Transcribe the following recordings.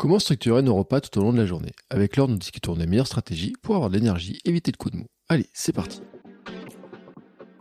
Comment structurer nos repas tout au long de la journée Avec l'heure, nous discutons des meilleures stratégies pour avoir de l'énergie, éviter le coup de mou. Allez, c'est parti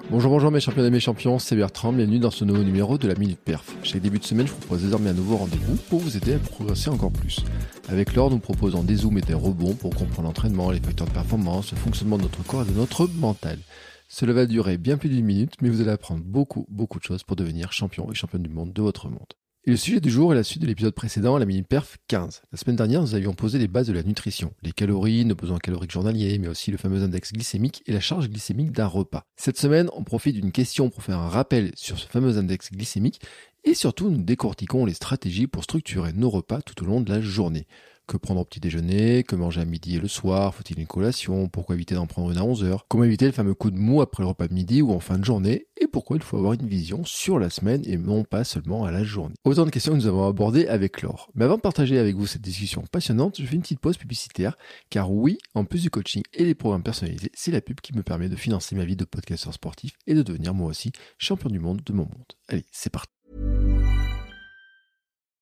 Bonjour, bonjour mes champions et mes champions, c'est Bertrand, bienvenue dans ce nouveau numéro de la Minute Perf. Chaque début de semaine, je vous propose désormais un nouveau rendez-vous pour vous aider à progresser encore plus. Avec l'or, nous proposons des zooms et des rebonds pour comprendre l'entraînement, les facteurs de performance, le fonctionnement de notre corps et de notre mental. Cela va durer bien plus d'une minute, mais vous allez apprendre beaucoup, beaucoup de choses pour devenir champion et championne du monde de votre monde. Le sujet du jour est la suite de l'épisode précédent, la mini perf 15. La semaine dernière, nous avions posé les bases de la nutrition, les calories, nos besoins caloriques journaliers, mais aussi le fameux index glycémique et la charge glycémique d'un repas. Cette semaine, on profite d'une question pour faire un rappel sur ce fameux index glycémique et surtout nous décortiquons les stratégies pour structurer nos repas tout au long de la journée. Que prendre au petit déjeuner, que manger à midi et le soir, faut-il une collation, pourquoi éviter d'en prendre une à 11 heures, comment éviter le fameux coup de mou après le repas de midi ou en fin de journée, et pourquoi il faut avoir une vision sur la semaine et non pas seulement à la journée. Autant de questions que nous avons abordées avec Laure. Mais avant de partager avec vous cette discussion passionnante, je fais une petite pause publicitaire, car oui, en plus du coaching et des programmes personnalisés, c'est la pub qui me permet de financer ma vie de podcasteur sportif et de devenir moi aussi champion du monde de mon monde. Allez, c'est parti.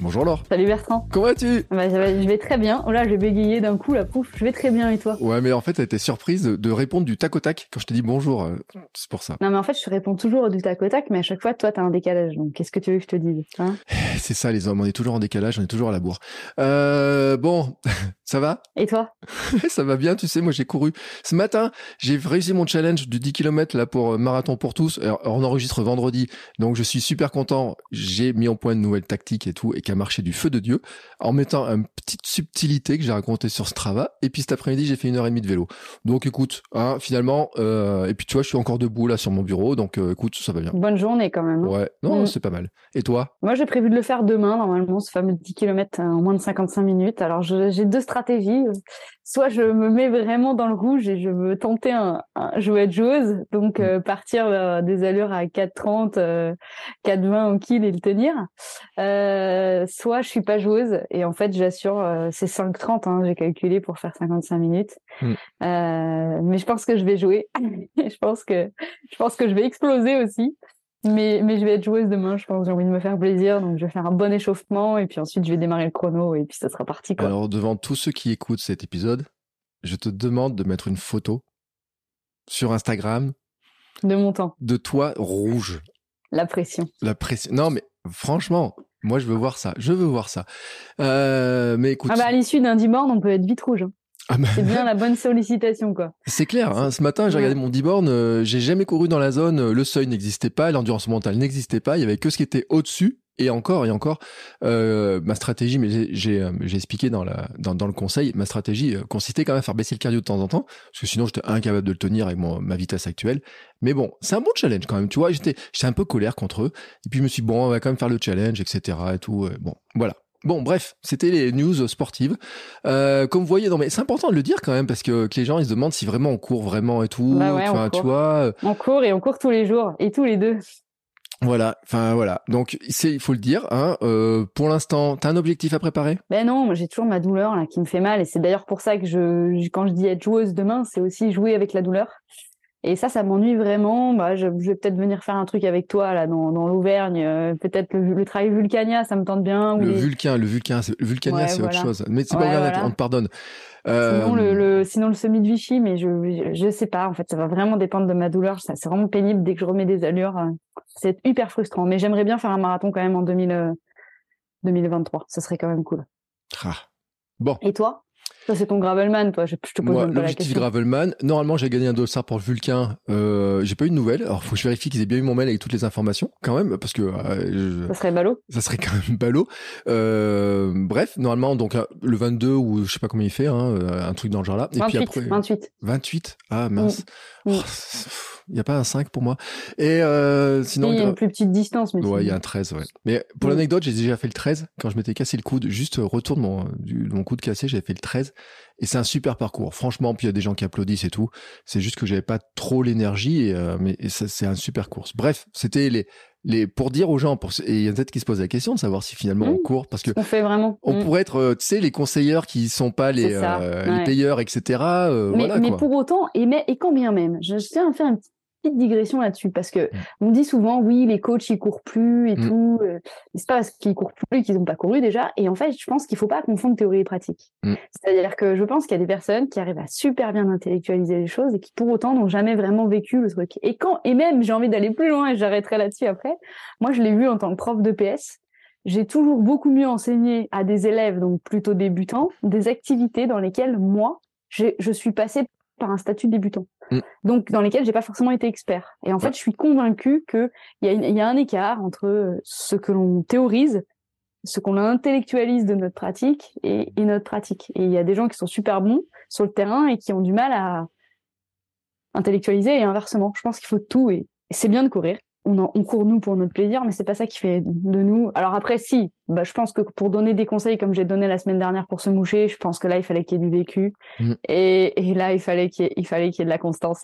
Bonjour Laure. Salut Bertrand. Comment vas-tu? Bah, je, vais, très bien. Oh là, j'ai bégayé d'un coup, la pouf. Je vais très bien et toi? Ouais, mais en fait, t'as été surprise de répondre du tac au tac quand je t'ai dit bonjour. euh, C'est pour ça. Non, mais en fait, je te réponds toujours du tac au tac, mais à chaque fois, toi, t'as un décalage. Donc, qu'est-ce que tu veux que je te dise hein? C'est ça, les hommes. On est toujours en décalage, on est toujours à la bourre. Euh, bon, ça va? Et toi? Ça va bien, tu sais, moi j'ai couru. Ce matin, j'ai réussi mon challenge du 10 km là pour euh, Marathon pour tous. Alors, on enregistre vendredi, donc je suis super content. J'ai mis en point une nouvelle tactique et tout, et qui a marché du feu de Dieu, en mettant une petite subtilité que j'ai racontée sur Strava. Et puis cet après-midi, j'ai fait une heure et demie de vélo. Donc écoute, hein, finalement, euh, et puis tu vois, je suis encore debout là sur mon bureau, donc euh, écoute, ça va bien. Bonne journée quand même. hein. Ouais, non, Mm. c'est pas mal. Et toi? Moi, j'ai prévu de le faire demain, normalement, ce fameux 10 km en moins de 55 minutes. Alors, j'ai deux stratégies. Soit je me mets vraiment dans le rouge et je veux tenter un, un veux être joueuse, donc Mm. euh, partir vers des allures à 4,30, euh, 4,20 au kill et le tenir. Euh, soit je suis pas joueuse et en fait, j'assure, euh, c'est 5,30, hein, j'ai calculé pour faire 55 minutes. Mm. Euh, mais je pense que je vais jouer. je pense que je pense que je vais exploser aussi. Mais, mais je vais être joueuse demain, je pense. J'ai envie de me faire plaisir, donc je vais faire un bon échauffement et puis ensuite je vais démarrer le chrono et puis ça sera parti quoi. Alors, devant tous ceux qui écoutent cet épisode, je te demande de mettre une photo sur Instagram De mon temps, de toi rouge. la pression. La pression. Non, mais franchement, moi, je veux voir ça. Je veux voir ça. Euh, mais écoute. Ah bah à l'issue d'un 10 bornes, on peut être vite rouge. hein. Ah bah, C'est bien la bonne sollicitation quoi. c'est clair. hein. Ce matin, j'ai regardé mon 10 bornes. euh, j'ai jamais couru dans la zone. euh, Le seuil n'existait pas. L'endurance mentale n'existait pas. Il y avait que ce qui était au-dessus. Et encore et encore, euh, ma stratégie, mais j'ai- j'ai euh, expliqué dans, la, dans, dans le conseil, ma stratégie euh, consistait quand même à faire baisser le cardio de temps en temps, parce que sinon j'étais incapable de le tenir avec mon, ma vitesse actuelle. Mais bon, c'est un bon challenge quand même, tu vois. J'étais j'étais un peu colère contre eux. Et puis je me suis dit, bon, on va quand même faire le challenge, etc. Et tout. euh, bon, voilà. Bon, bref, c'était les news sportives. Euh, comme vous voyez, non mais c'est important de le dire quand même parce que, que les gens ils se demandent si vraiment on court vraiment et tout. Bah ouais, on enfin, tu court. vois, euh, On court et on court tous les jours et tous les deux. Voilà. Enfin voilà. Donc c'est, il faut le dire. Hein, euh, pour l'instant, t'as un objectif à préparer? Ben non, moi j'ai toujours ma douleur là qui me fait mal et c'est d'ailleurs pour ça que je, quand je dis être joueuse demain, c'est aussi jouer avec la douleur. Et ça, ça m'ennuie vraiment. Bah, je, je vais peut-être venir faire un truc avec toi là dans, dans l'Auvergne. euh, peut-être le, le travail Vulcania, ça me tente bien. ou Le les- Vulcain, le Vulcain, c'est- le Vulcania, Ouais, c'est voilà. autre chose. Mais c'est pas grave, voilà. on te pardonne. Euh, Sinon, le, le, sinon le semi de Vichy, mais je, je, je sais pas. En fait, ça va vraiment dépendre de ma douleur. Ça, c'est vraiment pénible dès que je remets des allures. Euh, C'est hyper frustrant. Mais j'aimerais bien faire un marathon quand même en 2000, euh, 2023. Ça serait quand même cool. ah. Bon, Et toi? Ça, c'est ton Gravelman, toi. Je, je te pose moi, l'objectif. Gravelman, normalement j'ai gagné un dossard pour le Vulcain. Euh, j'ai pas eu de nouvelles. Alors faut que je vérifie qu'ils aient bien eu mon mail avec toutes les informations quand même, parce que euh, je- Ça serait ballot. ça serait quand même ballot. Euh, bref, normalement, donc euh, le 22 ou je sais pas combien il fait, hein, euh, un truc dans le genre là. Et 28, puis après, 28. 28. Ah mince. Mm. Oh, Il n'y a pas un 5 pour moi. Et euh, sinon. Il y a une plus petite distance. Mais ouais, il y a un 13, ouais. Mais pour l'anecdote, j'ai déjà fait le 13 quand je m'étais cassé le coude. Juste retour de mon, coude cassé, j'avais fait le 13. Et c'est un super parcours. Franchement, puis il y a des gens qui applaudissent et tout. C'est juste que j'avais pas trop l'énergie, euh, mais c'est un super course. Bref, c'était les, les, pour dire aux gens, pour, et il y a peut-être qui se posent la question de savoir si finalement on mmh. court, parce que on fait vraiment. On mmh. pourrait être, euh, tu sais, les conseilleurs qui sont pas les, euh, les payeurs, etc. Euh, mais, voilà, mais pour autant, et, mais, et quand bien même, je tiens à faire un petit digression là-dessus parce que mm. on dit souvent oui les coachs ils courent plus et mm. tout euh, c'est pas parce qu'ils courent plus qu'ils n'ont pas couru déjà et en fait je pense qu'il faut pas confondre théorie et pratique mm. c'est-à-dire que je pense qu'il y a des personnes qui arrivent à super bien intellectualiser les choses et qui pour autant n'ont jamais vraiment vécu le truc et quand et même j'ai envie d'aller plus loin et j'arrêterai là-dessus après moi je l'ai vu en tant que prof de PS j'ai toujours beaucoup mieux enseigné à des élèves donc plutôt débutants des activités dans lesquelles moi je suis passée par un statut débutant. Mm. Donc, dans lesquels j'ai pas forcément été expert. Et en fait, je suis convaincue qu'il y, a y a un écart entre ce que l'on théorise, ce qu'on intellectualise de notre pratique et, et notre pratique. Et il y a des gens qui sont super bons sur le terrain et qui ont du mal à intellectualiser et inversement. Je pense qu'il faut tout et c'est bien de courir on, court nous pour notre plaisir, mais c'est pas ça qui fait de nous. Alors après, si, bah, je pense que pour donner des conseils comme j'ai donné la semaine dernière pour se moucher, je pense que là, il fallait qu'il y ait du vécu. Mm. Et, là, il fallait qu'il y, ait, fallait qu'il y ait de la constance.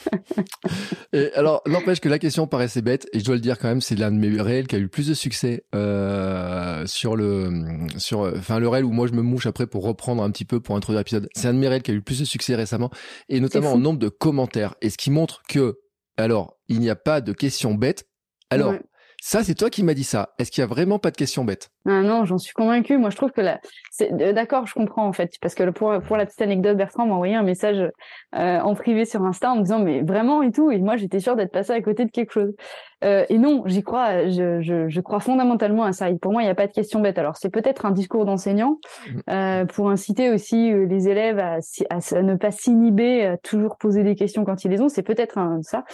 et alors, n'empêche que la question paraissait bête, et je dois le dire quand même, c'est l'un de mes réels qui a eu le plus de succès euh, sur le, sur, enfin le réel où moi je me mouche après pour reprendre un petit peu pour introduire l'épisode. C'est un de mes réels qui a eu le plus de succès récemment, et notamment en nombre de commentaires, et ce qui montre que alors, il n'y a pas de questions bêtes. Alors, ça, c'est toi qui m'as dit ça. Est-ce qu'il y a vraiment pas de questions bêtes? Ah non, j'en suis convaincue. Moi, je trouve que là, c'est euh, d'accord, je comprends en fait, parce que pour pour la petite anecdote, Bertrand m'a envoyé un message euh, en privé sur Insta en me disant mais vraiment et tout, et moi j'étais sûre d'être passée à côté de quelque chose. Euh, et non, j'y crois, je, je, je, crois fondamentalement à ça. pour moi, il n'y a pas de question bête. Alors c'est peut-être un discours d'enseignant mmh. pour inciter aussi les élèves à, à, ne pas s'inhiber, à toujours poser des questions quand ils les ont. C'est peut-être ça.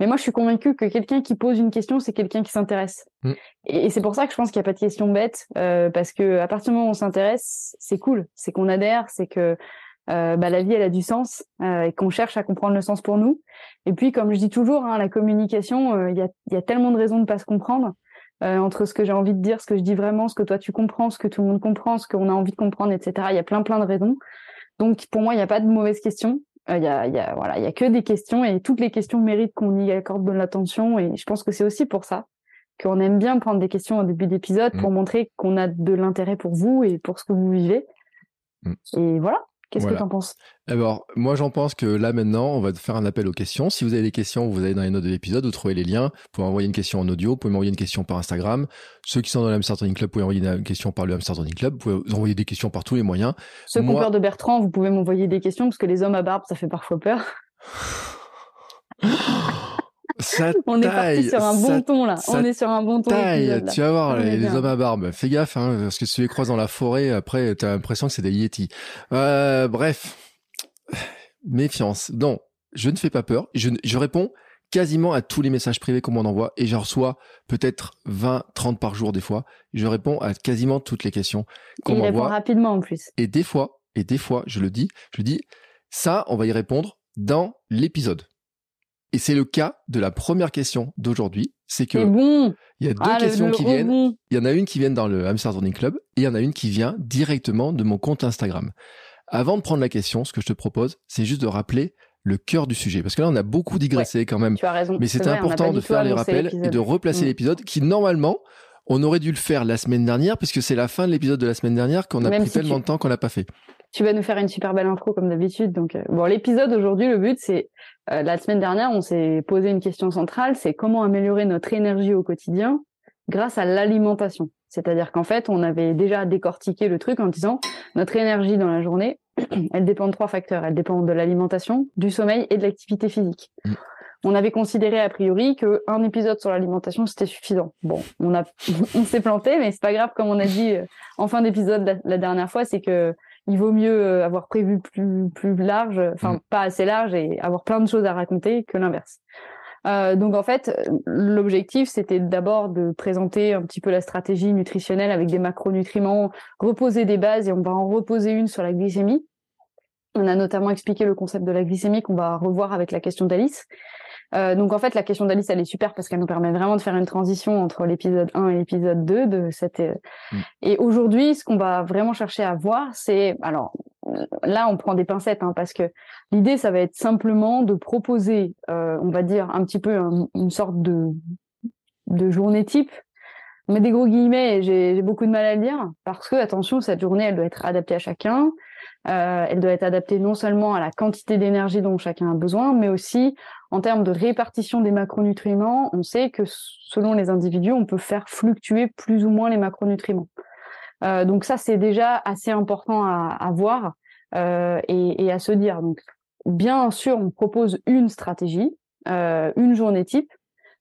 Mais moi, je suis convaincue que quelqu'un qui pose une question, c'est quelqu'un qui s'intéresse. Mmh. Et, c'est pour ça que je pense qu'il n'y a pas de question bête, euh, parce que à partir du moment où on s'intéresse, c'est cool, c'est qu'on adhère, c'est que euh, bah, la vie elle a du sens euh, et qu'on cherche à comprendre le sens pour nous. Et puis comme je dis toujours, hein, la communication, il y, a, tellement de raisons de pas se comprendre entre ce que j'ai envie de dire, ce que je dis vraiment, ce que toi tu comprends, ce que tout le monde comprend, ce qu'on a envie de comprendre, etc. Il y a plein plein de raisons. Donc pour moi, il n'y a pas de mauvaise question. Il y, y a voilà, il y a que des questions et toutes les questions méritent qu'on y accorde de l'attention. Et je pense que c'est aussi pour ça qu'on aime bien prendre des questions au début d'épisode pour mm. montrer qu'on a de l'intérêt pour vous et pour ce que vous vivez. Mm. Et voilà. Qu'est-ce que tu en penses? Alors, moi, j'en pense que là, maintenant, on va faire un appel aux questions. Si vous avez des questions, vous allez dans les notes de l'épisode, vous trouvez les liens. Vous pouvez envoyer une question en audio, vous pouvez m'envoyer une question par Instagram. Ceux qui sont dans le Hamster Club, vous pouvez envoyer une question par le Hamster Club. Vous pouvez envoyer des questions par tous les moyens. Ceux qui ont peur de Bertrand, vous pouvez m'envoyer des questions parce que les hommes à barbe, ça fait parfois peur. on est parti sur un bon ton là. On est sur un bon ton. tu vas voir les, hommes à barbe. Fais gaffe, hein, parce que si tu les croises dans la forêt, après, t'as l'impression que c'est des yétis. Euh, bref, méfiance. Non, je ne fais pas peur. Je, je réponds quasiment à tous les messages privés qu'on m'en envoie et j'en reçois peut-être 20, 30 par jour des fois. Je réponds à quasiment toutes les questions qu'on m'envoie. répond rapidement en plus. Et des fois, et des fois, je le dis, je dis, ça, on va y répondre dans l'épisode. Et c'est le cas de la première question d'aujourd'hui. C'est que il y a deux ah, questions qui viennent. Il y en a une qui vient dans le Hamster Running Club et il y en a une qui vient directement de mon compte Instagram. Avant de prendre la question, ce que je te propose, c'est juste de rappeler le cœur du sujet. Parce que là, on a beaucoup digressé quand même. Tu as raison. Mais c'est important de faire les rappels et de replacer mm. l'épisode qui, normalement, on aurait dû le faire la semaine dernière puisque c'est la fin de l'épisode de la semaine dernière qu'on a pris tellement de temps qu'on l'a pas fait. Tu vas nous faire une super belle intro comme d'habitude. Donc, euh, bon, l'épisode aujourd'hui, le but, c'est euh, la semaine dernière, on s'est posé une question centrale, c'est comment améliorer notre énergie au quotidien grâce à l'alimentation. C'est-à-dire qu'en fait, on avait déjà décortiqué le truc en disant notre énergie dans la journée, elle dépend de trois facteurs. Elle dépend de l'alimentation, du sommeil et de l'activité physique. Mm. On avait considéré a priori que un épisode sur l'alimentation c'était suffisant. Bon, on a, on s'est planté, mais c'est pas grave. Comme on a dit euh, en fin d'épisode la, dernière fois, c'est que il vaut mieux euh, avoir prévu plus plus large, enfin mm. pas assez large et avoir plein de choses à raconter que l'inverse. Euh, donc en fait, l'objectif c'était d'abord de présenter un petit peu la stratégie nutritionnelle avec des macronutriments, reposer des bases et on va en reposer une sur la glycémie. On a notamment expliqué le concept de la glycémie qu'on va revoir avec la question d'Alice. Euh, donc en fait, la question d'Alice, elle est super parce qu'elle nous permet vraiment de faire une transition entre l'épisode 1 et l'épisode 2 de cette. Euh, mm. Et aujourd'hui, ce qu'on va vraiment chercher à voir, c'est alors là, on prend des pincettes hein, parce que l'idée, ça va être simplement de proposer, euh, on va dire un petit peu une sorte de de journée type. On met des gros guillemets et j'ai beaucoup de mal à le dire parce que attention, cette journée, elle doit être adaptée à chacun. Euh, elle doit être adaptée non seulement à la quantité d'énergie dont chacun a besoin, mais aussi en termes de répartition des macronutriments. On sait que selon les individus, on peut faire fluctuer plus ou moins les macronutriments. Euh, donc ça, c'est déjà assez important à, voir euh, et, et, à se dire. Donc, bien sûr, on propose une stratégie, une journée type,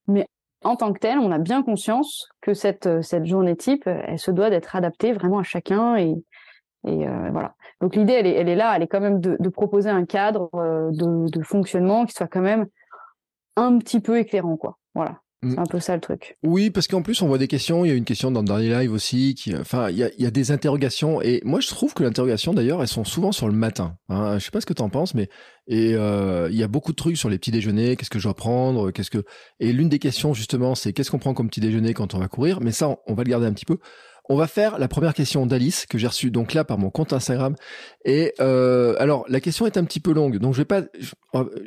mais en tant que telle, on a bien conscience que cette, cette journée type, elle se doit d'être adaptée vraiment à chacun et, et euh, voilà. Donc l'idée, elle est, elle est là, elle est quand même de, de proposer un cadre euh, de, de, fonctionnement qui soit quand même un petit peu éclairant, quoi. Voilà. Mm. C'est un peu ça le truc. Oui, parce qu'en plus on voit des questions. Il y a une question dans le dernier live aussi. Qui, enfin, il y a, il y a des interrogations. Et moi, je trouve que l'interrogation, d'ailleurs, elles sont souvent sur le matin. Hein. Je sais pas ce que tu en penses, mais et euh, il y a beaucoup de trucs sur les petits déjeuners. Qu'est-ce que je dois prendre? Qu'est-ce que Et l'une des questions justement, c'est qu'est-ce qu'on prend comme petit déjeuner quand on va courir? Mais ça, on va le garder un petit peu. On va faire la première question d'Alice que j'ai reçue donc là par mon compte Instagram. Et euh, alors la question est un petit peu longue, donc je vais pas,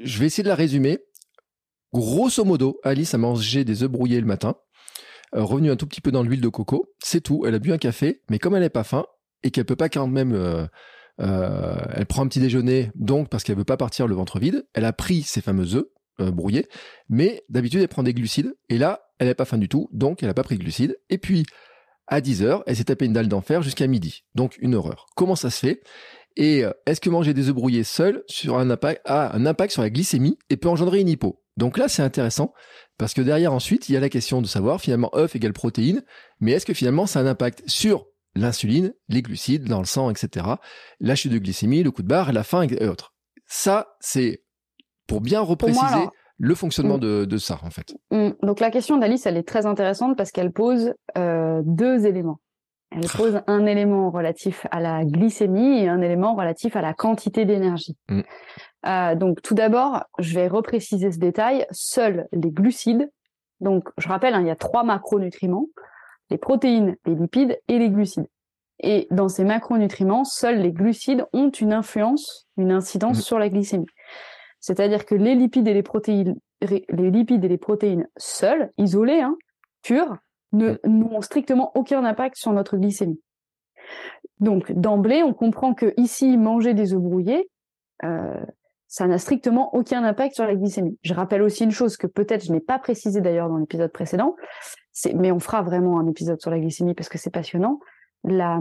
je, vais essayer de la résumer. Grosso modo, Alice a mangé des œufs brouillés le matin, euh, revenu un tout petit peu dans l'huile de coco, c'est tout. Elle a bu un café, mais comme elle n'est pas faim et qu'elle peut pas quand même, euh, euh, elle prend un petit déjeuner, donc parce qu'elle veut pas partir le ventre vide, elle a pris ses fameux œufs euh, brouillés, mais d'habitude elle prend des glucides et là elle n'est pas faim du tout, donc elle n'a pas pris de glucides. Et puis à 10h, elle s'est tapée une dalle d'enfer jusqu'à midi. Donc une horreur. Comment ça se fait? Et euh, est-ce que manger des œufs brouillés seul sur un impact, a un impact sur la glycémie et peut engendrer une hypo? Donc là, c'est intéressant parce que derrière ensuite, il y a la question de savoir finalement œuf égale protéine, mais est-ce que finalement ça a un impact sur l'insuline, les glucides dans le sang, etc. La chute de glycémie, le coup de barre, la faim et autres? Ça, c'est pour bien repréciser le fonctionnement mm. de, ça, en fait. Mm. Donc la question d'Alice, elle est très intéressante parce qu'elle pose euh, deux éléments. Elle ah. pose un élément relatif à la glycémie et un élément relatif à la quantité d'énergie. Mm. Euh, donc tout d'abord, je vais repréciser ce détail. Seuls les glucides, donc je rappelle, hein, il y a trois macronutriments, les protéines, les lipides et les glucides. Et dans ces macronutriments, seuls les glucides ont une influence, une incidence sur la glycémie. C'est-à-dire que les lipides et les protéines, les lipides et les protéines seuls, isolés, hein, purs, ne n'ont strictement aucun impact sur notre glycémie. Donc d'emblée, on comprend que ici manger des œufs brouillés, euh, ça n'a strictement aucun impact sur la glycémie. Je rappelle aussi une chose que peut-être je n'ai pas précisé d'ailleurs dans l'épisode précédent, mais on fera vraiment un épisode sur la glycémie parce que c'est passionnant. La,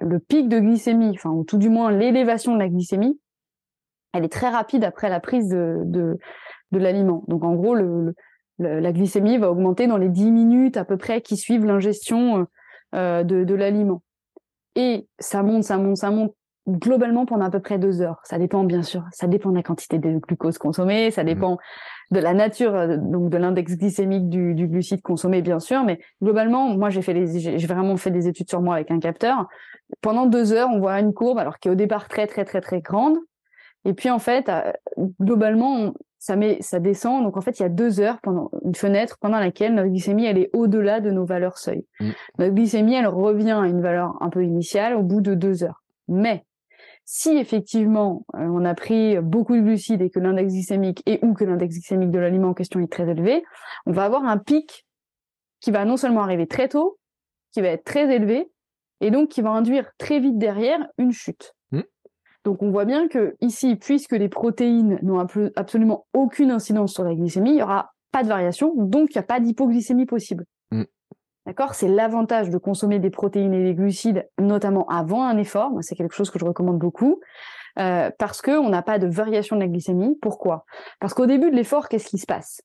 le pic de glycémie, enfin ou tout du moins l'élévation de la glycémie, elle est très rapide après la prise de, de, de l'aliment. Donc en gros, le, la glycémie va augmenter dans les 10 minutes à peu près qui suivent l'ingestion euh, de, de l'aliment. Et ça monte, ça monte, ça monte globalement pendant à peu près deux heures. Ça dépend bien sûr, ça dépend de la quantité de glucose consommée, ça mmh. dépend de la nature, euh, donc de l'index glycémique du, du, glucide consommé bien sûr, mais globalement, moi j'ai fait les, j'ai vraiment fait des études sur moi avec un capteur. Pendant deux heures, on voit une courbe, alors qui est au départ très très très très grande, et puis en fait, euh, globalement, ça, met, ça descend. Donc en fait, il y a deux heures pendant une fenêtre pendant laquelle notre glycémie elle est au-delà de nos valeurs seuil. Mm. Notre glycémie elle revient à une valeur un peu initiale au bout de deux heures. Mais si effectivement euh, on a pris beaucoup de glucides et que l'index glycémique et ou que l'index glycémique de l'aliment en question est très élevé, on va avoir un pic qui va non seulement arriver très tôt, qui va être très élevé et donc qui va induire très vite derrière une chute. Donc on voit bien que ici, puisque les protéines n'ont absolument aucune incidence sur la glycémie, il n'y aura pas de variation, donc il n'y a pas d'hypoglycémie possible. Mm. D'accord? C'est l'avantage de consommer des protéines et des glucides, notamment avant un effort. c'est quelque chose que je recommande beaucoup. Euh, parce qu'on n'a pas de variation de la glycémie. Pourquoi? Parce qu'au début de l'effort, qu'est-ce qui se passe?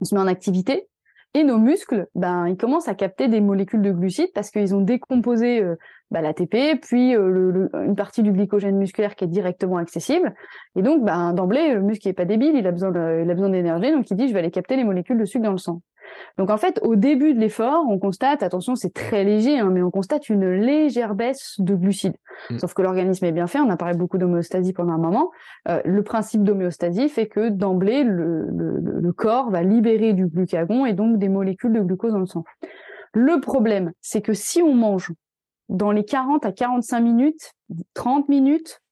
On se met en activité, et nos muscles, ben, ils commencent à capter des molécules de glucides parce qu'ils ont décomposé euh, bah, l'ATP, puis euh, une partie du glycogène musculaire qui est directement accessible. Et donc, ben, d'emblée, le muscle n'est pas débile, il a besoin, il a besoin d'énergie, donc il dit, je vais aller capter les molécules de sucre dans le sang. Donc en fait, au début de l'effort, on constate, attention, c'est très léger, hein, mais on constate une légère baisse de glucides. Mm. Sauf que l'organisme est bien fait, on a parlé beaucoup d'homéostasie pendant un moment. Euh, le principe d'homéostasie fait que d'emblée, le, le, corps va libérer du glucagon et donc des molécules de glucose dans le sang. Le problème, c'est que si on mange dans les 40 à 45 minutes, 30 minutes,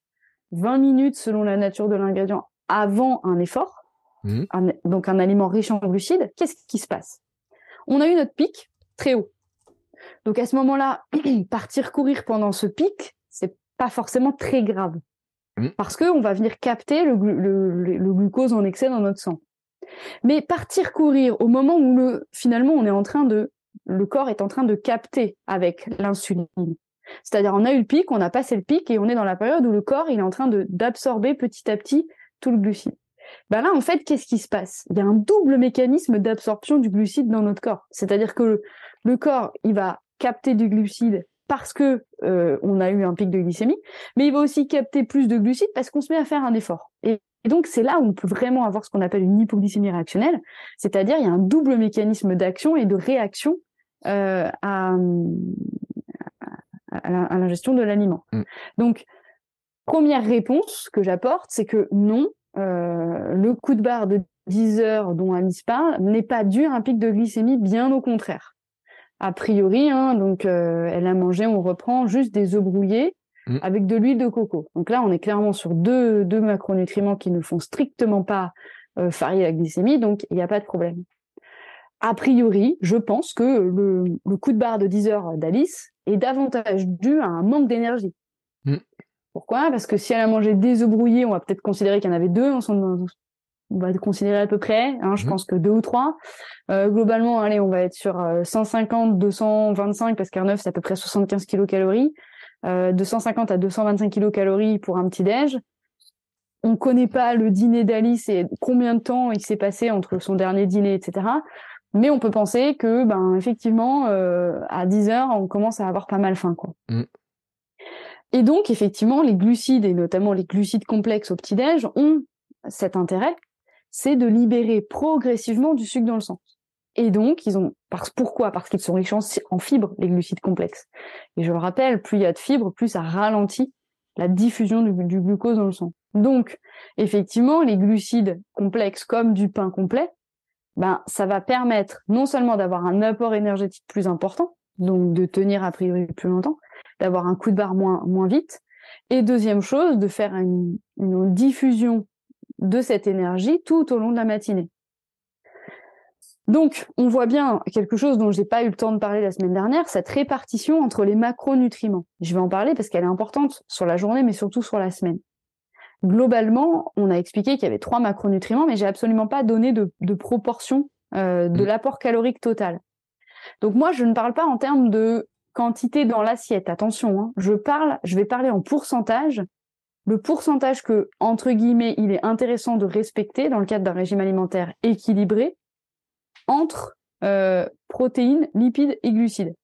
20 minutes selon la nature de l'ingrédient avant un effort, Mmh. donc un aliment riche en glucides, qu'est-ce qui se passe? On a eu notre pic très haut. Donc à ce moment-là, partir courir pendant ce pic, c'est pas forcément très grave. Mmh. Parce qu'on va venir capter le, glucose en excès dans notre sang. Mais partir courir au moment où le, finalement on est en train de, le corps est en train de capter avec l'insuline. C'est-à-dire on a eu le pic, on a passé le pic et on est dans la période où le corps il est en train d'absorber petit à petit tout le glucide. Ben là, en fait, qu'est-ce qui se passe? Il y a un double mécanisme d'absorption du glucide dans notre corps. C'est-à-dire que le, corps, il va capter du glucide parce que euh, on a eu un pic de glycémie, mais il va aussi capter plus de glucides parce qu'on se met à faire un effort. Et, donc c'est là où on peut vraiment avoir ce qu'on appelle une hypoglycémie réactionnelle, c'est-à-dire il y a un double mécanisme d'action et de réaction euh, à, à l'ingestion de l'aliment. Mm. Donc première réponse que j'apporte, c'est que non, euh, le coup de barre de 10 heures dont Alice parle n'est pas dû à un pic de glycémie, bien au contraire. A priori, hein, donc euh, elle a mangé, on reprend juste des œufs brouillés mm. avec de l'huile de coco. Donc là, on est clairement sur deux, deux macronutriments qui ne font strictement pas euh, varier la glycémie, donc il n'y a pas de problème. A priori, je pense que le, le coup de barre de 10 heures d'Alice est davantage dû à un manque d'énergie. Mm. Pourquoi? Parce que si elle a mangé des œufs brouillés, on va peut-être considérer qu'il y en avait deux. On va considérer à peu près. Hein, je mhm. pense que deux ou trois. Euh, globalement, allez, on va être sur 150, euh, 225 parce qu'un œuf c'est à peu près 75 kilocalories. Euh, 250 à 225 kilocalories pour un petit déj. On connaît pas le dîner d'Alice et combien de temps il s'est passé entre son dernier dîner, etc. Mais on peut penser que, ben, effectivement, euh, à 10 heures, on commence à avoir pas mal faim, quoi. Mm. Et donc, effectivement, les glucides, et notamment les glucides complexes au petit-déj, ont cet intérêt, c'est de libérer progressivement du sucre dans le sang. Et donc, ils ont, parce, pourquoi? Parce qu'ils sont riches en, fibres, les glucides complexes. Et je le rappelle, plus il y a de fibres, plus ça ralentit la diffusion du, du glucose dans le sang. Donc, effectivement, les glucides complexes comme du pain complet, ben, ça va permettre non seulement d'avoir un apport énergétique plus important, donc de tenir a priori plus longtemps, d'avoir un coup de barre moins, vite. Et deuxième chose, de faire une, diffusion de cette énergie tout au long de la matinée. Donc, on voit bien quelque chose dont j'ai pas eu le temps de parler la semaine dernière, cette répartition entre les macronutriments. Je vais en parler parce qu'elle est importante sur la journée, mais surtout sur la semaine. Globalement, on a expliqué qu'il y avait trois macronutriments, mais j'ai absolument pas donné de, proportion euh, de mmh. l'apport calorique total. Donc moi, je ne parle pas en termes de quantité dans l'assiette. Attention, hein. je parle, je vais parler en pourcentage. Le pourcentage que, entre guillemets, il est intéressant de respecter dans le cadre d'un régime alimentaire équilibré entre euh, protéines, lipides et glucides.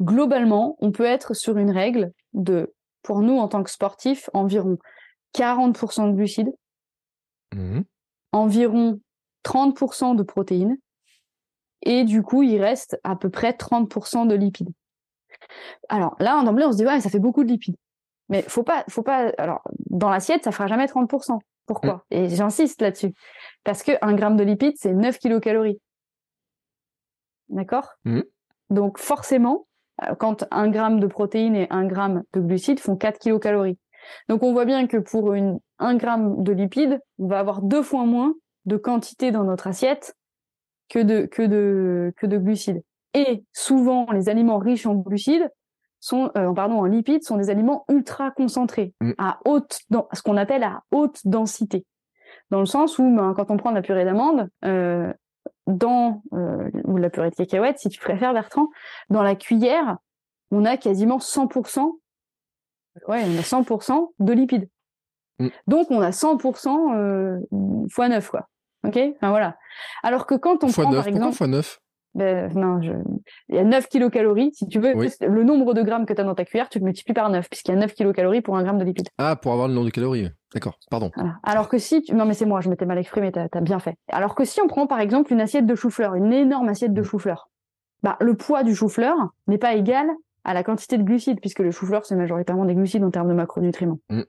Globalement, on peut être sur une règle de, pour nous en tant que sportifs, environ 40% de glucides, mmh. environ 30% de protéines et du coup, il reste à peu près 30% de lipides. Alors là, en anglais, on se dit, ouais, ça fait beaucoup de lipides. Mais faut pas, faut pas, alors, dans l'assiette, ça fera jamais 30%. Pourquoi? Mm. Et j'insiste là-dessus. Parce que un gramme de lipides, c'est 9 kilocalories. D'accord? Mm. Donc, forcément, quand un gramme de protéines et un gramme de glucides font 4 kilocalories. Donc, on voit bien que pour une, un gramme de lipides, on va avoir deux fois moins de quantité dans notre assiette que de, que de, que de glucides. Et souvent, les aliments riches en glucides sont, euh, pardon, en lipides sont des aliments ultra concentrés, mm. à haute, dans, ce qu'on appelle à haute densité. Dans le sens où, ben, quand on prend de la purée d'amande, euh, dans, euh, ou la purée de cacahuètes, si tu préfères, Bertrand, dans la cuillère, on a quasiment 100%, ouais, on a 100% de lipides. Mm. Donc, on a 100% euh, fois 9, quoi. Ok, enfin, voilà. Alors que quand on fois prend 9, par exemple, fois 9 Ben, non, je... il y a 9 kilocalories. Si tu veux, le nombre de grammes que tu as dans ta cuillère, tu le multiplies par 9, puisqu'il y a 9 kilocalories pour un gramme de lipides. Ah, pour avoir le nombre de calories. D'accord, pardon. Alors que si, tu... non mais c'est moi, je m'étais mal exprimé, tu as, bien fait. Alors que si on prend par exemple une assiette de chou-fleur, une énorme assiette de chou-fleur, bah, le poids du chou-fleur n'est pas égal à la quantité de glucides, puisque le chou-fleur, c'est majoritairement des glucides en termes de macronutriments. Mm.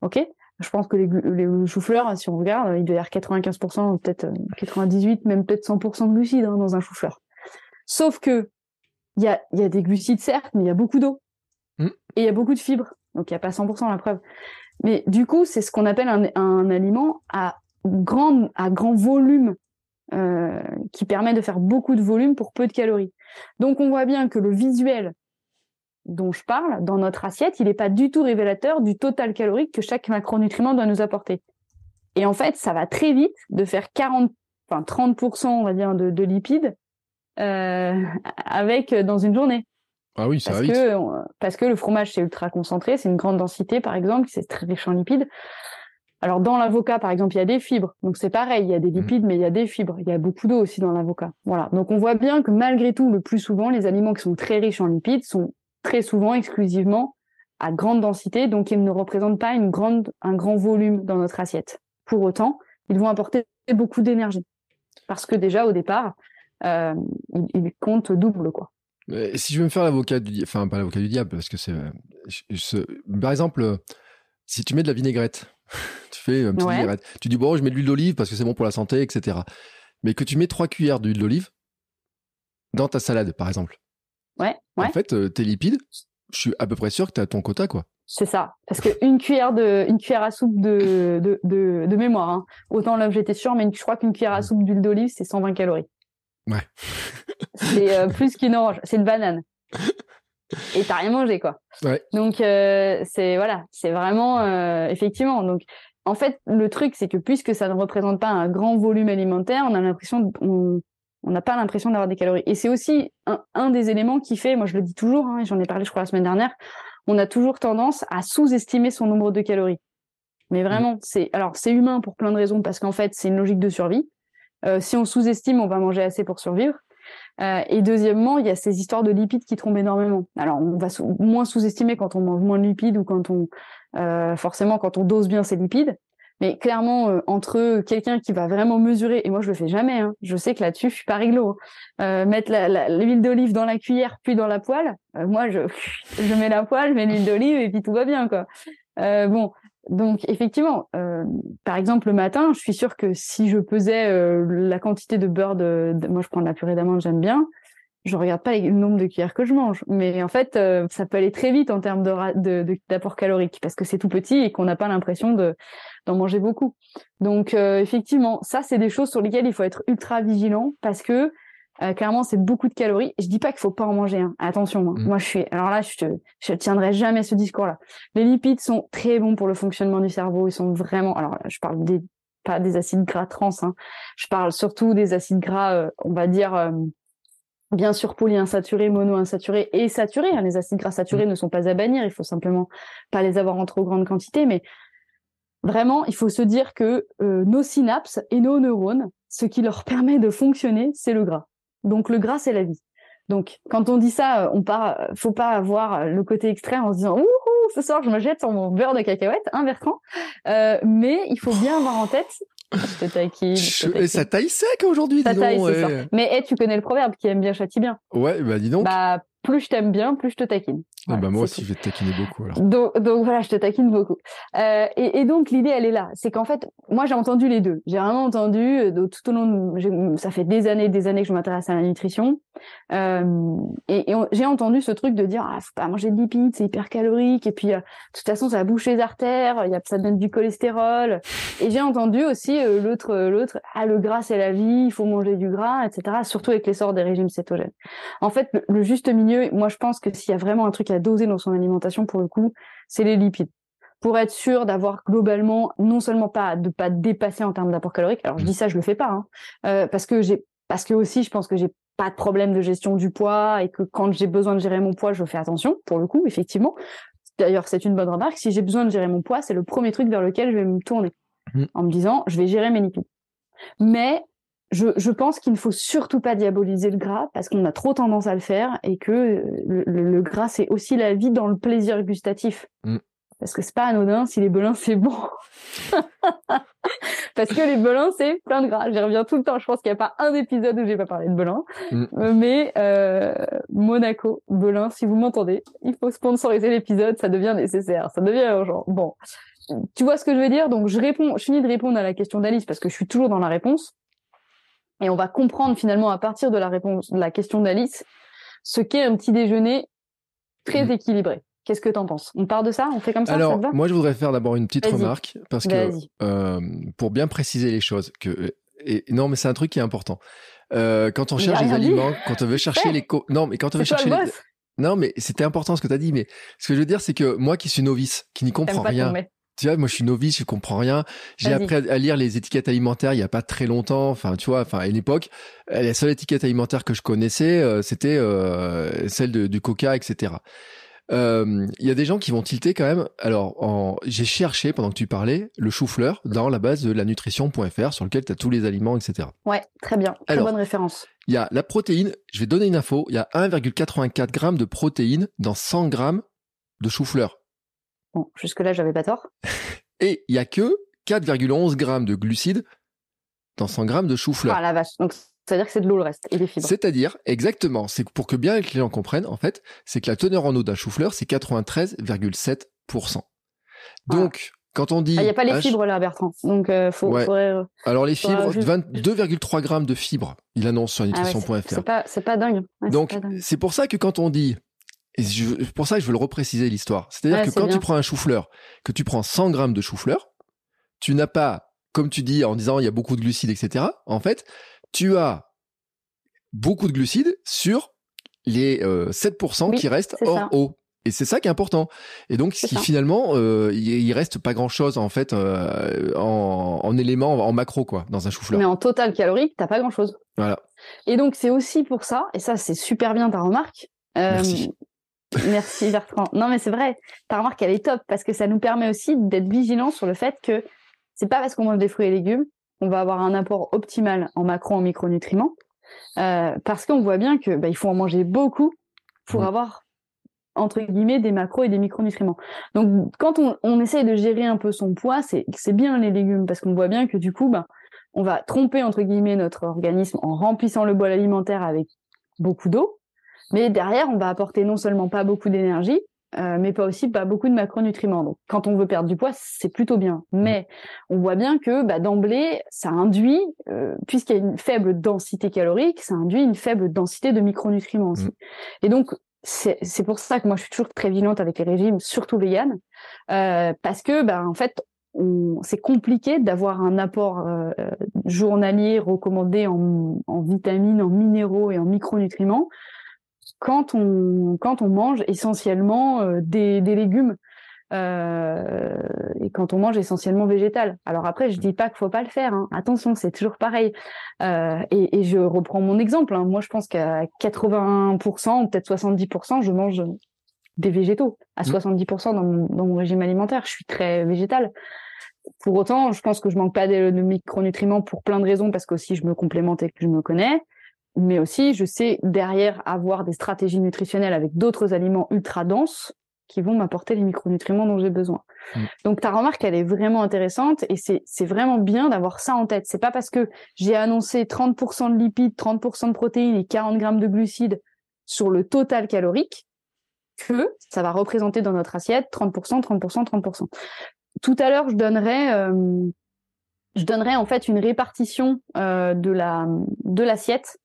OK? Je pense que les, les chou-fleurs, si on regarde, il doit y avoir 95%, peut-être 98%, euh, même peut-être 100% de glucides hein, dans un chou-fleur. Sauf que il y a, y a des glucides, certes, mais il y a beaucoup d'eau. Mm. Et il y a beaucoup de fibres. Donc il n'y a pas 100% la preuve. Mais du coup, c'est ce qu'on appelle un, un, aliment à grand, à grand volume euh, qui permet de faire beaucoup de volume pour peu de calories. Donc on voit bien que le visuel dont je parle dans notre assiette, il n'est pas du tout révélateur du total calorique que chaque macronutriment doit nous apporter. Et en fait, ça va très vite de faire 40, enfin 30%, on va dire, de, de lipides avec euh, dans une journée. Ah oui, ça parce va que, Parce que le fromage, c'est ultra concentré, c'est une grande densité, par exemple, c'est très riche en lipides. Alors, dans l'avocat, par exemple, il y a des fibres. Donc, c'est pareil, il y a des mmh. lipides, mais il y a des fibres. Il y a beaucoup d'eau aussi dans l'avocat. Voilà. Donc, on voit bien que malgré tout, le plus souvent, les aliments qui sont très riches en lipides sont très souvent exclusivement à grande densité, donc ils ne représentent pas une grande, un grand volume dans notre assiette. Pour autant, ils vont apporter beaucoup d'énergie. Parce que déjà, au départ, euh, il, compte double, quoi. si je veux me faire l'avocat du diable, enfin pas l'avocat du diable, parce que c'est, euh, par exemple, si tu mets de la vinaigrette, tu fais un petit vinaigrette, tu dis bon, je mets de l'huile d'olive parce que c'est bon pour la santé, etc. Mais que tu mets trois cuillères d'huile d'olive dans ta salade, par exemple. Ouais, En fait, euh, tes lipides, je suis à peu près sûr que tu as ton quota, quoi. C'est ça. Parce qu'une cuillère de, une cuillère à soupe de, de, de, mémoire, hein. autant là j'étais sûr, mais je crois qu'une cuillère à soupe d'huile d'olive, c'est 120 calories. Ouais. c'est euh, plus qu'une orange, c'est une banane. Et t'as rien mangé, quoi. Ouais. Donc, euh, c'est, voilà, c'est vraiment, euh, effectivement. Donc, en fait, le truc, c'est que puisque ça ne représente pas un grand volume alimentaire, on a l'impression, on n'a pas l'impression d'avoir des calories. Et c'est aussi un, un, des éléments qui fait, moi je le dis toujours, hein, j'en ai parlé, je crois, la semaine dernière, on a toujours tendance à sous-estimer son nombre de calories. Mais vraiment, c'est, alors, c'est humain pour plein de raisons, parce qu'en fait, c'est une logique de survie. Euh, si on sous-estime, on va manger assez pour survivre. Euh, et deuxièmement, il y a ces histoires de lipides qui trompent énormément. Alors, on va moins sous-estimer quand on mange moins de lipides ou quand on, euh, forcément, quand on dose bien ses lipides. Mais clairement, euh, entre quelqu'un qui va vraiment mesurer, et moi je le fais jamais, hein, je sais que là-dessus je suis pas réglo, hein, euh, mettre l'huile d'olive dans la cuillère puis dans la poêle, moi je, je mets la poêle, je mets l'huile d'olive et puis tout va bien quoi. bon, donc effectivement, euh, par exemple le matin, je suis sûre que si je pesais euh, la quantité de beurre de, moi je prends de la purée d'amande, j'aime bien. Je regarde pas le nombre de cuillères que je mange, mais en fait euh, ça peut aller très vite en termes de, d'apport calorique parce que c'est tout petit et qu'on n'a pas l'impression de d'en manger beaucoup. Donc effectivement, ça c'est des choses sur lesquelles il faut être ultra vigilant parce que euh, clairement, c'est beaucoup de calories. Je dis pas qu'il faut pas en manger. Hein. Attention, hein. mm. moi je suis. Alors là, je te, je tiendrai jamais ce discours-là. Les lipides sont très bons pour le fonctionnement du cerveau. Ils sont vraiment. Alors là, je parle des pas des acides gras trans. Hein. Je parle surtout des acides gras, euh, on va dire. Euh, bien sûr, polyinsaturés, monoinsaturés et saturés. Hein. Les acides gras saturés mm. ne sont pas à bannir. Il faut simplement pas les avoir en trop grande quantité. Mais vraiment, il faut se dire que nos synapses et nos neurones, ce qui leur permet de fonctionner, c'est le gras. Donc le gras, c'est la vie. Donc quand on dit ça, on part, faut pas avoir le côté extrême en se disant ouh ce soir je me jette sur mon beurre de cacahuète, un Bertrand. Euh, mais il faut bien avoir en tête. Je te taquine. Ça taille sec aujourd'hui, dis donc. Mais hey, tu connais le proverbe qui aime bien châtie bien. Ouais, bah dis donc. Bah plus je t'aime bien, plus je te taquine. Ah bah moi aussi, je vais te taquiner beaucoup. Alors. Donc, donc voilà, je te taquine beaucoup. Euh, et, et, donc l'idée, elle est là. C'est qu'en fait, moi j'ai entendu les deux. J'ai vraiment entendu euh, tout au long. De, ça fait des années, des années que je m'intéresse à la nutrition. Euh, et, j'ai entendu ce truc de dire, ah, faut pas manger de lipides, c'est hyper calorique. Et puis, euh, de toute façon, ça va boucher les artères. Y a, ça donne du cholestérol. Et j'ai entendu aussi euh, l'autre, l'autre, ah le gras c'est la vie, il faut manger du gras, etc. Surtout avec l'essor des régimes cétogènes. En fait, le, juste milieu, moi je pense que s'il y a vraiment un truc à doser dans son alimentation pour le coup, c'est les lipides. Pour être sûr d'avoir globalement non seulement pas de pas dépasser en termes d'apport calorique. Alors je dis ça, je le fais pas, hein, parce que j'ai parce que aussi je pense que j'ai pas de problème de gestion du poids et que quand j'ai besoin de gérer mon poids, je fais attention pour le coup, effectivement. D'ailleurs, c'est une bonne remarque. Si j'ai besoin de gérer mon poids, c'est le premier truc vers lequel je vais me tourner mmh. en me disant, je vais gérer mes lipides. Mais je, pense qu'il ne faut surtout pas diaboliser le gras parce qu'on a trop tendance à le faire et que le, gras, c'est aussi la vie dans le plaisir gustatif. Mm. Parce que c'est pas anodin si les belins, c'est bon. parce que les belins, c'est plein de gras. J'y reviens tout le temps. Je pense qu'il n'y a pas un épisode où j'ai pas parlé de belins. Mm. Euh, mais euh, Monaco, belin, si vous m'entendez, il faut sponsoriser l'épisode. Ça devient nécessaire. Ça devient urgent. Bon. Tu vois ce que je veux dire? Donc, je réponds, je finis de répondre à la question d'Alice parce que je suis toujours dans la réponse. Et on va comprendre finalement à partir de la réponse, de la question d'Alice, ce qu'est un petit déjeuner très mhm. équilibré. Qu'est-ce que tu en penses? On part de ça? On fait comme ça? Alors, ça va? moi, je voudrais faire d'abord une petite remarque parce que euh, pour bien préciser les choses, que et, non, mais c'est un truc qui est important. Euh, quand on cherche des aliments, quand on veut chercher les non, mais quand on veut chercher les non, mais c'était important ce que tu as dit. Mais ce que je veux dire, c'est que moi qui suis novice, qui n'y comprends rien, tu vois, moi je suis novice, je comprends rien. J'ai appris à, lire les étiquettes alimentaires il y a pas très longtemps. Enfin, tu vois, enfin à une époque, euh, la seule étiquette alimentaire que je connaissais, euh, c'était euh, celle de, du Coca, etc. Il y a des gens qui vont tilter quand même. Alors, en... j'ai cherché pendant que tu parlais le chou-fleur dans la base de la nutrition.fr sur lequel tu as tous les aliments, etc. Ouais, très bien, très bonne référence. Il y a la protéine. Je vais donner une info. Il y a 1,84 grammes de protéines dans 100 grammes de chou-fleur. Bon, jusque-là, j'avais pas tort. Et il y a que 4,11 grammes de glucides dans 100 grammes de chou-fleur. Ah la vache. Donc, c'est-à-dire que c'est de l'eau le reste et des fibres. C'est-à-dire, exactement, c'est pour que bien les clients comprennent, en fait, c'est que la teneur en eau d'un chou-fleur, c'est 93,7%. Donc, quand on dit. Il ah, n'y a pas les fibres là, Bertrand. Donc, euh, faut, faudrait, euh, Alors, les fibres, 2,3 grammes de fibres, il annonce sur ah nutrition.fr. c'est pas, pas dingue. Donc, c'est pour ça que quand on dit et c'est pour ça que je veux le repréciser l'histoire. C'est-à-dire que quand tu prends un chou-fleur, que tu prends 100 grammes de chou-fleur, tu n'as pas, comme tu dis en disant il y a beaucoup de glucides, etc. En fait, tu as beaucoup de glucides sur les 7% euh, qui restent hors eau. Et c'est ça qui est important. Et donc, qui, finalement, euh, il, reste pas grand-chose en fait euh, en, en éléments, en macro quoi, dans un chou-fleur. Mais en total calorique, t'as pas grand-chose. Voilà. Et donc, c'est aussi pour ça, et ça c'est super bien ta remarque. Merci. Merci Bertrand. Non mais c'est vrai, ta remarque elle est top parce que ça nous permet aussi d'être vigilants sur le fait que c'est pas parce qu'on mange des fruits et légumes qu'on va avoir un apport optimal en macro en micronutriments euh, parce qu'on voit bien que bah, il faut en manger beaucoup pour avoir entre guillemets des macros et des micronutriments. Donc quand on, on essaye de gérer un peu son poids, c'est bien les légumes parce qu'on voit bien que du coup bah, on va tromper entre guillemets notre organisme en remplissant le bol alimentaire avec beaucoup d'eau mais derrière, on va apporter non seulement pas beaucoup d'énergie, euh, mais pas aussi pas beaucoup de macronutriments. Donc, quand on veut perdre du poids, c'est plutôt bien. Mm. Mais on voit bien que bah, d'emblée, ça induit, euh, puisqu'il y a une faible densité calorique, ça induit une faible densité de micronutriments aussi. Mm. Et donc, c'est pour ça que moi, je suis toujours très vigilante avec les régimes, surtout vegan, euh, parce que, bah, en fait, c'est compliqué d'avoir un apport euh, journalier recommandé en, en vitamines, en minéraux et en micronutriments quand on, quand on mange essentiellement euh, des, des, légumes euh, et quand on mange essentiellement végétal. Alors après, je dis pas qu'il faut pas le faire. Hein. Attention, c'est toujours pareil. Euh, et, et, je reprends mon exemple. Hein. Moi, je pense qu'à 80% ou peut-être 70%, je mange des végétaux. À 70% mmh. dans mon, dans mon régime alimentaire, je suis très végétal. Pour autant, je pense que je manque pas de, de micronutriments pour plein de raisons, parce qu'aussi je me complémente et que je me connais mais aussi je sais derrière avoir des stratégies nutritionnelles avec d'autres aliments ultra denses qui vont m'apporter les micronutriments dont j'ai besoin. Mm. Donc ta remarque, elle est vraiment intéressante et c'est vraiment bien d'avoir ça en tête. C'est pas parce que j'ai annoncé 30% de lipides, 30% de protéines et 40 grammes de glucides sur le total calorique que ça va représenter dans notre assiette 30%, 30%, 30%. Tout à l'heure, je donnerai euh, je donnerai en fait une répartition euh, de la de l'assiette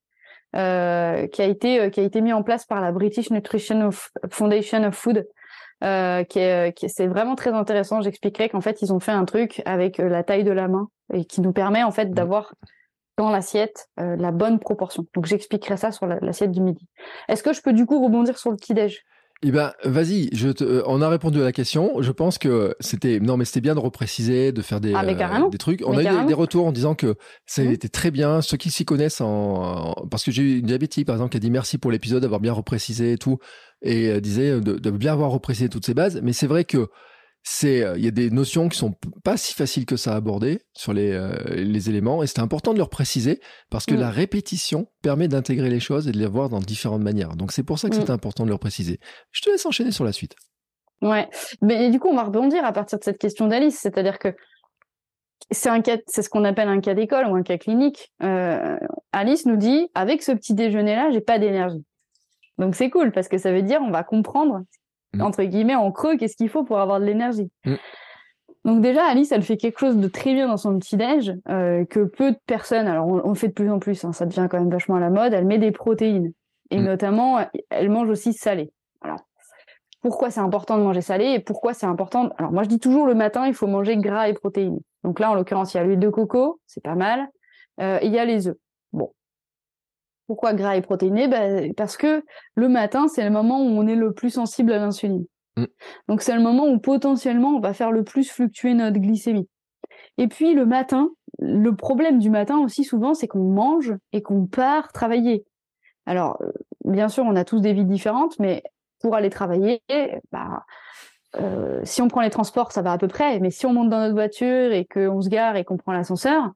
euh, qui a été euh, qui a été mis en place par la British Nutrition Foundation of Food. Euh, qui est, qui c'est vraiment très intéressant. J'expliquerai qu'en fait ils ont fait un truc avec euh, la taille de la main et qui nous permet en fait mmh. d'avoir dans l'assiette la bonne proportion. Donc j'expliquerai ça sur l'assiette du midi. Est-ce que je peux du coup rebondir sur le petit déj? Eh ben, vas-y, je te, euh, on a répondu à la question. Je pense que c'était, non, mais c'était bien de repréciser, de faire des, ah, euh, des trucs. On a eu des, retours en disant que ça mmh. était très bien. Ceux qui s'y connaissent en, parce que j'ai eu une diabétique, par exemple, qui a dit merci pour l'épisode, d'avoir bien reprécisé et tout, et euh, disait de, de, bien avoir reprécisé toutes ces bases. Mais c'est vrai que c'est il y a des notions qui sont pas si faciles que ça à aborder sur les, les éléments et c'est important de leur préciser parce que mm. la répétition permet d'intégrer les choses et de les voir dans différentes manières. Donc c'est pour ça que c'est mm. important de leur préciser. Je te laisse enchaîner sur la suite. Ouais, mais du coup on va rebondir à partir de cette question d'Alice, c'est-à-dire que c'est un cas, c'est ce qu'on appelle un cas d'école ou un cas clinique. Euh, Alice nous dit avec ce petit déjeuner là, j'ai pas d'énergie. Donc c'est cool parce que ça veut dire on va comprendre. Entre guillemets en creux qu'est-ce qu'il faut pour avoir de l'énergie. Mm. Donc déjà Alice elle fait quelque chose de très bien dans son petit déj euh, que peu de personnes alors on, le fait de plus en plus hein, ça devient quand même vachement à la mode elle met des protéines et mm. notamment elle mange aussi salé. Alors pourquoi c'est important de manger salé et pourquoi c'est important alors moi je dis toujours le matin il faut manger gras et protéines. Donc là, en l'occurrence, il y a l'huile de coco, c'est pas mal. Euh, il y a les œufs. Bon. Pourquoi gras et protéiné ben, Parce que le matin, c'est le moment où on est le plus sensible à l'insuline. Mm. Donc c'est le moment où potentiellement on va faire le plus fluctuer notre glycémie. Et puis le matin, le problème du matin aussi souvent, c'est qu'on mange et qu'on part travailler. Alors, euh, bien sûr, on a tous des vies différentes, mais pour aller travailler, bah, euh, si on prend les transports, ça va à peu près, mais si on monte dans notre voiture et qu'on se gare et qu'on prend l'ascenseur,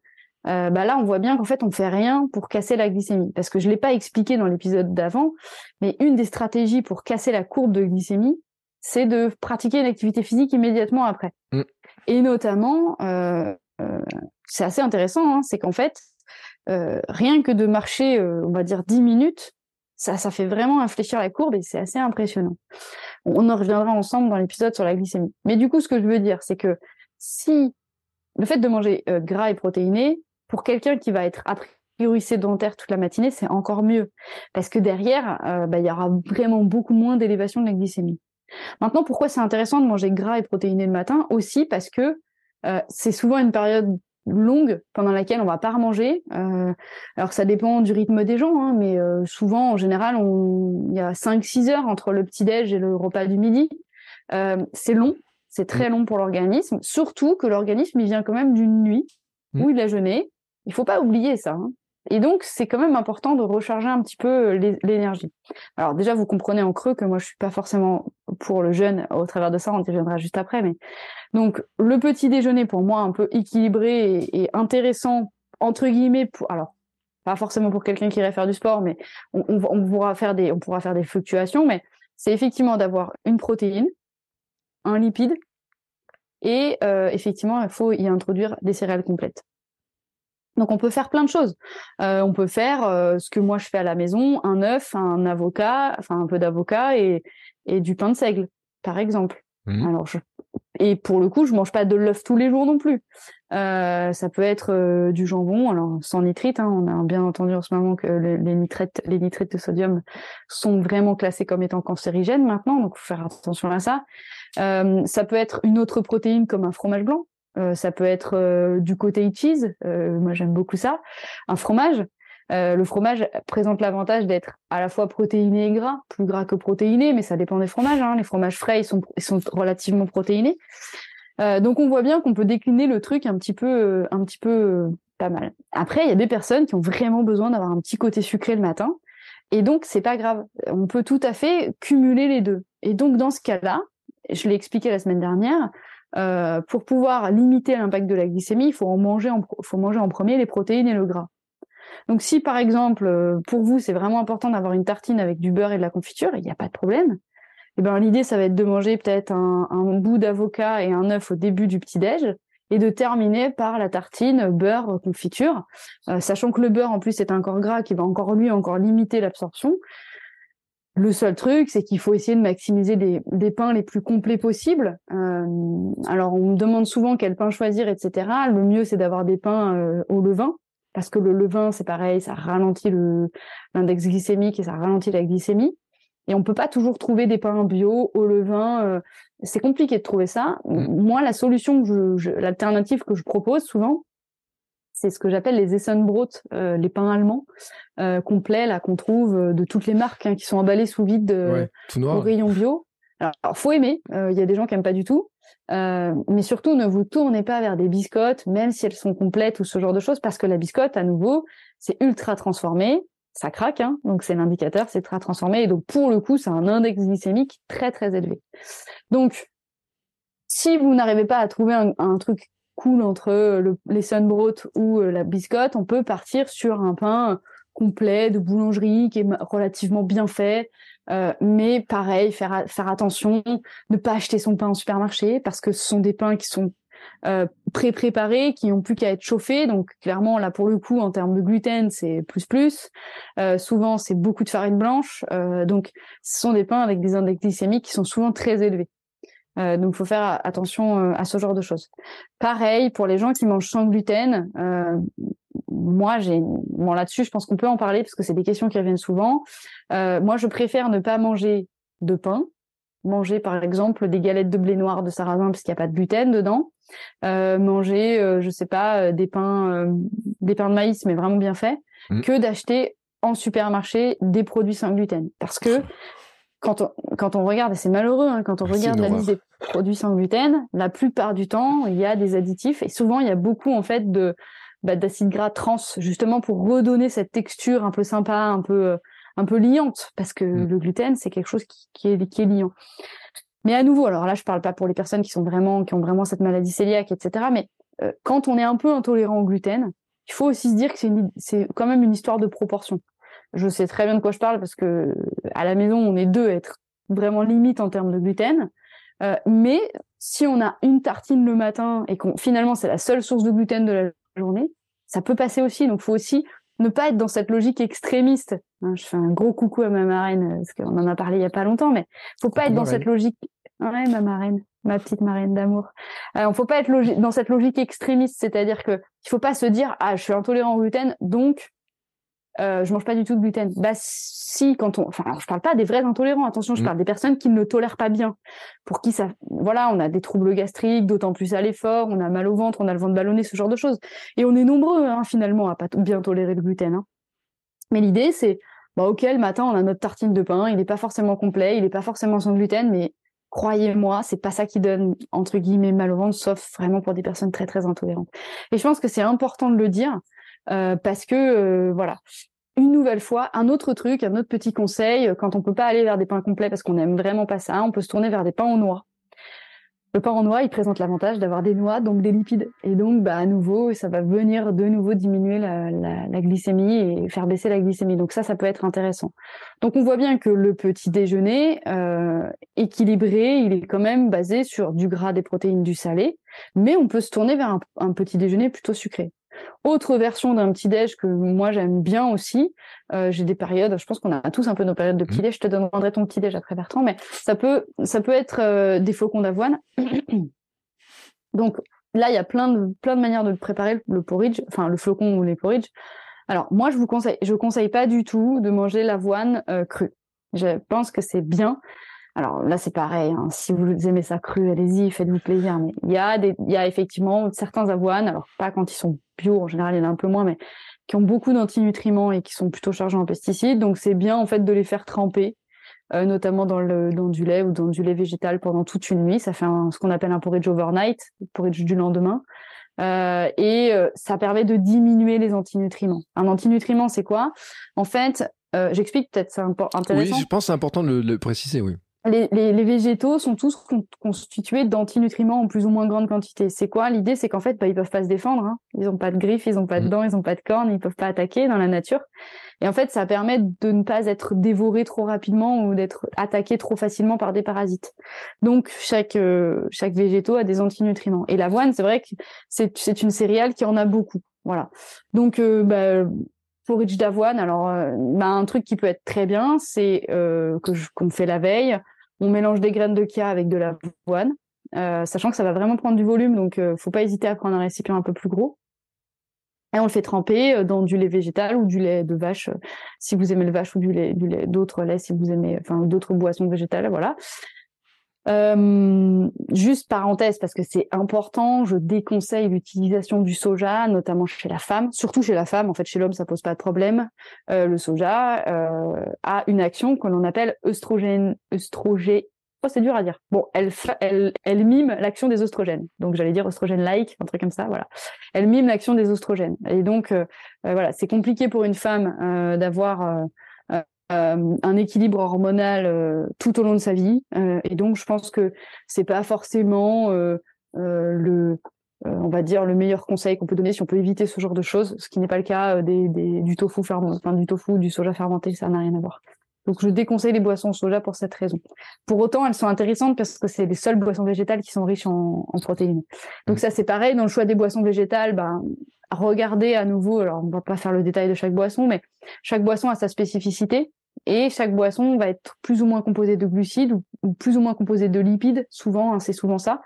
euh, bah là, on voit bien qu'en fait, on fait rien pour casser la glycémie. Parce que je l'ai pas expliqué dans l'épisode d'avant, mais une des stratégies pour casser la courbe de glycémie, c'est de pratiquer une activité physique immédiatement après. Mm. Et notamment, euh, euh, c'est assez intéressant, hein, c'est qu'en fait, rien que de marcher, on va dire 10 minutes, ça, ça fait vraiment infléchir la courbe et c'est assez impressionnant. On en reviendra ensemble dans l'épisode sur la glycémie. Mais du coup, ce que je veux dire, c'est que si le fait de manger euh, gras et protéiné, pour quelqu'un qui va être a priori sédentaire toute la matinée, c'est encore mieux. Parce que derrière, euh, bah, il y aura vraiment beaucoup moins d'élévation de la glycémie. Maintenant, pourquoi c'est intéressant de manger gras et protéiné le matin? Aussi parce que euh, c'est souvent une période longue pendant laquelle on va pas remanger. Euh, alors ça dépend du rythme des gens, hein, mais euh, souvent en général il y a 5-6 heures entre le petit déj et le repas du midi. Euh, c'est long, c'est très mm. long pour l'organisme, surtout que l'organisme il vient quand même d'une nuit où il a jeûné. Il faut pas oublier ça. Hein. Et donc, c'est quand même important de recharger un petit peu euh, l'énergie. Alors déjà, vous comprenez en creux que moi, je suis pas forcément pour le jeûne au travers de ça, on y reviendra juste après. Mais donc, le petit déjeuner, pour moi, un peu équilibré et, intéressant, entre guillemets, pour... alors, pas forcément pour quelqu'un qui irait faire du sport, mais on, pourra, faire des, on pourra faire des fluctuations, mais c'est effectivement d'avoir une protéine, un lipide, et euh, effectivement, il faut y introduire des céréales complètes. Donc on peut faire plein de choses. Euh, on peut faire euh, ce que moi je fais à la maison, un œuf, un avocat, enfin un peu d'avocat et, et du pain de seigle, par exemple. Mmh. Alors je... et pour le coup, je mange pas de l'œuf tous les jours non plus. Euh, ça peut être du jambon, alors sans nitrite. Hein, on a bien entendu en ce moment que les, les, nitrates, les nitrates de sodium sont vraiment classés comme étant cancérigènes maintenant, donc faut faire attention à ça. Euh, ça peut être une autre protéine comme un fromage blanc. Euh, ça peut être euh, du cottage cheese, euh, moi j'aime beaucoup ça, un fromage. le fromage présente l'avantage d'être à la fois protéiné et gras, plus gras que protéiné, mais ça dépend des fromages. Hein. Les fromages frais, ils sont, sont relativement protéinés. donc on voit bien qu'on peut décliner le truc un petit peu, un petit peu pas mal. Après, il y a des personnes qui ont vraiment besoin d'avoir un petit côté sucré le matin, et donc c'est pas grave. On peut tout à fait cumuler les deux. Et donc dans ce cas-là, je l'ai expliqué la semaine dernière, euh, pour pouvoir limiter l'impact de la glycémie, il faut en manger en, faut manger en premier les protéines et le gras. Donc si par exemple euh, pour vous c'est vraiment important d'avoir une tartine avec du beurre et de la confiture, il n'y a pas de problème. Eh ben l'idée ça va être de manger peut-être un, un, bout d'avocat et un œuf au début du petit déj et de terminer par la tartine beurre confiture, euh, sachant que le beurre en plus est un corps gras qui va encore lui encore limiter l'absorption. Le seul truc, c'est qu'il faut essayer de maximiser des, des, pains les plus complets possibles. Euh, alors, on me demande souvent quel pain choisir, etc. Le mieux, c'est d'avoir des pains euh, au levain, parce que le levain, c'est pareil, ça ralentit l'index glycémique et ça ralentit la glycémie. Et on peut pas toujours trouver des pains bio au levain. Euh, c'est compliqué de trouver ça. Mmh. Moi, la solution, que je, l'alternative que je propose souvent, c'est ce que j'appelle les Essenbrot, euh, les pains allemands euh, complets là qu'on trouve euh, de toutes les marques hein, qui sont emballés sous vide euh, au rayon bio. Alors, faut aimer. Il y a des gens qui aiment pas du tout, mais surtout ne vous tournez pas vers des biscottes, même si elles sont complètes ou ce genre de choses, parce que la biscotte, à nouveau, c'est ultra transformé, ça craque, hein, donc c'est l'indicateur, c'est ultra transformé, et donc pour le coup, c'est un index glycémique très très élevé. Donc si vous n'arrivez pas à trouver un, truc cool entre le, les sunbrot ou la biscotte, on peut partir sur un pain complet de boulangerie qui est relativement bien fait. Euh, mais pareil, faire, faire attention, ne pas acheter son pain en supermarché parce que ce sont des pains qui sont euh, pré-préparés, qui n'ont plus qu'à être chauffés. Donc clairement, là pour le coup, en termes de gluten, c'est plus plus. Euh, souvent, c'est beaucoup de farine blanche. Euh, donc ce sont des pains avec des index glycémiques qui sont souvent très élevés. Euh, donc, il faut faire attention euh, à ce genre de choses. Pareil pour les gens qui mangent sans gluten. Euh, moi, j'ai bon là-dessus, je pense qu'on peut en parler parce que c'est des questions qui reviennent souvent. Euh, moi, je préfère ne pas manger de pain, manger par exemple des galettes de blé noir de sarrasin parce qu'il n'y a pas de gluten dedans. Manger, je sais pas, des pains, des pains de maïs mais vraiment bien faits, mmh. que d'acheter en supermarché des produits sans gluten parce que quand on, quand on regarde, et c'est malheureux, hein, quand on regarde la liste des produits sans gluten, la plupart du temps, il y a des additifs et souvent il y a beaucoup en fait de bah, d'acides gras trans justement pour redonner cette texture un peu sympa, un peu euh, un peu liante parce que mm. le gluten c'est quelque chose qui, qui, est qui est liant. Mais à nouveau, alors là je parle pas pour les personnes qui sont vraiment qui ont vraiment cette maladie cœliaque, etc. Mais euh, quand on est un peu intolérant au gluten, il faut aussi se dire que c'est quand même une histoire de proportion je sais très bien de quoi je parle parce que à la maison, on est deux à être vraiment limite en termes de gluten. Euh, mais si on a une tartine le matin et qu'on finalement c'est la seule source de gluten de la journée, ça peut passer aussi. Donc, faut aussi ne pas être dans cette logique extrémiste. Hein, je fais un gros coucou à ma marraine parce qu'on en a parlé il y a pas longtemps, mais faut pas être dans cette logique. Ouais, ma marraine, ma petite marraine d'amour. Euh, faut pas être dans cette logique extrémiste, c'est-à-dire que il faut pas se dire ah je suis intolérant au gluten donc euh, je mange pas du tout de gluten. Bah si, quand on, enfin, je parle pas des vrais intolérants. Attention, je mm. parle des personnes qui ne le tolèrent pas bien. Pour qui ça, voilà, on a des troubles gastriques, d'autant plus à l'effort, on a mal au ventre, on a le ventre ballonné, ce genre de choses. Et on est nombreux, hein, finalement, à pas bien tolérer le gluten. Hein. Mais l'idée, c'est, bah ok, le matin, on a notre tartine de pain. Il n'est pas forcément complet, il n'est pas forcément sans gluten, mais croyez-moi, c'est pas ça qui donne entre guillemets mal au ventre, sauf vraiment pour des personnes très très intolérantes. Et je pense que c'est important de le dire parce que euh, voilà. Une nouvelle fois, un autre truc, un autre petit conseil, quand on peut pas aller vers des pains complets parce qu'on aime vraiment pas ça, on peut se tourner vers des pains en noix. Le pain en noix, il présente l'avantage d'avoir des noix, donc des lipides. Et donc, bah, à nouveau, ça va venir de nouveau diminuer la, glycémie et faire baisser la glycémie. Donc ça, ça peut être intéressant. Donc on voit bien que le petit déjeuner euh, équilibré, il est quand même basé sur du gras, des protéines, du salé. Mais on peut se tourner vers un petit déjeuner plutôt sucré. Autre version d'un petit déj que moi j'aime bien aussi. Euh, j'ai des périodes, je pense qu'on a tous un peu nos périodes de petit mmh. déj. Je te demanderai ton petit déj après Bertrand, mais ça peut ça peut être euh, des flocons d'avoine. Donc là, il y a plein de plein de manières de préparer le porridge, enfin le flocon ou les porridge. Alors moi, je vous conseille, je conseille pas du tout de manger l'avoine euh, crue. Je pense que c'est bien alors là, c'est pareil. Hein. Si vous aimez ça cru, allez-y, faites-vous plaisir. Mais il y a des, il y a effectivement certains avoines. Alors pas quand ils sont bio, en général, il y en a un peu moins, mais qui ont beaucoup d'antinutriments et qui sont plutôt chargés en pesticides. Donc c'est bien en fait de les faire tremper, euh, notamment dans le dans du lait ou dans du lait végétal pendant toute une nuit. Ça fait ce qu'on appelle un porridge overnight, porridge du lendemain. Euh, et euh, ça permet de diminuer les antinutriments. Un antinutriment, c'est quoi? En fait, euh, j'explique peut-être, c'est intéressant. Oui, je pense que c'est important de le préciser, oui les, végétaux sont tous constitués d'antinutriments en plus ou moins grande quantité. C'est quoi? L'idée, c'est qu'en fait, bah, ils peuvent pas se défendre. Hein. Ils n'ont pas de griffes, ils n'ont pas de mmh. dents, ils n'ont pas de cornes, ils peuvent pas attaquer dans la nature. Et en fait, ça permet de ne pas être dévoré trop rapidement ou d'être attaqué trop facilement par des parasites. Donc, chaque euh, chaque végétaux a des antinutriments. Et l'avoine, c'est vrai que c'est une céréale qui en a beaucoup. Voilà. Donc, euh, bah, porridge d'avoine. Alors, euh, bah, un truc qui peut être très bien, c'est que qu'on fait la veille on mélange des graines de chia avec de l'avoine, euh, sachant que ça va vraiment prendre du volume, donc euh, faut pas hésiter à prendre un récipient un peu plus gros. Et on le fait tremper euh, dans du lait végétal ou du lait de vache, si vous aimez le vache ou du lait, du lait d'autres laits, si vous aimez, enfin d'autres boissons végétales, voilà. Euh, juste parenthèse, parce que c'est important, je déconseille l'utilisation du soja, notamment chez la femme, surtout chez la femme. En fait, chez l'homme, ça pose pas de problème. Euh, le soja euh, a une action que l'on appelle œstrogène, œstrogène. Oh, c'est dur à dire. Bon, elle, elle, mime l'action des oestrogènes. Donc, j'allais dire oestrogène-like, un truc comme ça. Voilà. Elle mime l'action des oestrogènes. Et donc, voilà, c'est compliqué pour une femme d'avoir un équilibre hormonal tout au long de sa vie. et donc, je pense que c'est pas forcément le on va dire le meilleur conseil qu'on peut donner si on peut éviter ce genre de choses, ce qui n'est pas le cas des, du tofu fermenté, enfin, du tofu, du soja fermenté, ça n'a rien à voir. Donc je déconseille les boissons soja pour cette raison. Pour autant, elles sont intéressantes parce que c'est les seules boissons végétales qui sont riches en, protéines. Donc ça c'est pareil dans le choix des boissons végétales. Ben, regardez à nouveau. Alors on va pas faire le détail de chaque boisson, mais chaque boisson a sa spécificité et chaque boisson va être plus ou moins composée de glucides ou, plus ou moins composée de lipides. Souvent, hein, c'est souvent ça.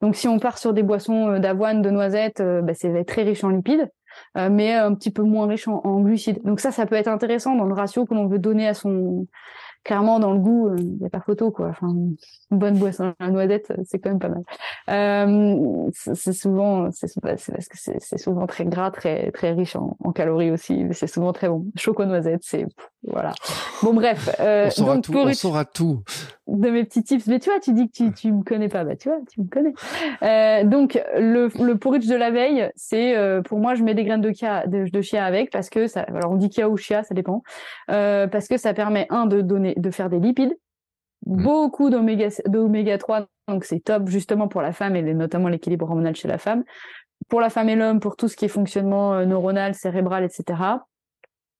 Donc si on part sur des boissons euh, d'avoine, de noisettes, euh, ben, c'est très riche en lipides. Euh, mais un petit peu moins riche en, en, glucides. Donc ça, ça peut être intéressant dans le ratio que l'on veut donner à son, clairement dans le goût, il euh, n'y a pas photo quoi. Enfin, une bonne boisson à la noisette, euh, c'est quand même pas mal. Euh, c'est souvent, c'est parce que c'est souvent très gras, très très riche en, en calories aussi. C'est souvent très bon. Choco noisette, c'est voilà. Bon bref. Euh, on saura tout. On saura tout. De mes petits tips. Mais tu vois, tu dis que tu tu me connais pas. Bah tu vois, tu me connais. Euh, donc le le porridge de la veille, c'est pour moi, je mets des graines de chia de, de chia avec parce que ça. Alors on dit chia ou chia, ça dépend. parce que ça permet un de donner de faire des lipides, mmh. beaucoup d'oméga, d'oméga 3, donc c'est top justement pour la femme et notamment l'équilibre hormonal chez la femme. Pour la femme et l'homme, pour tout ce qui est fonctionnement euh, neuronal, cérébral, etc.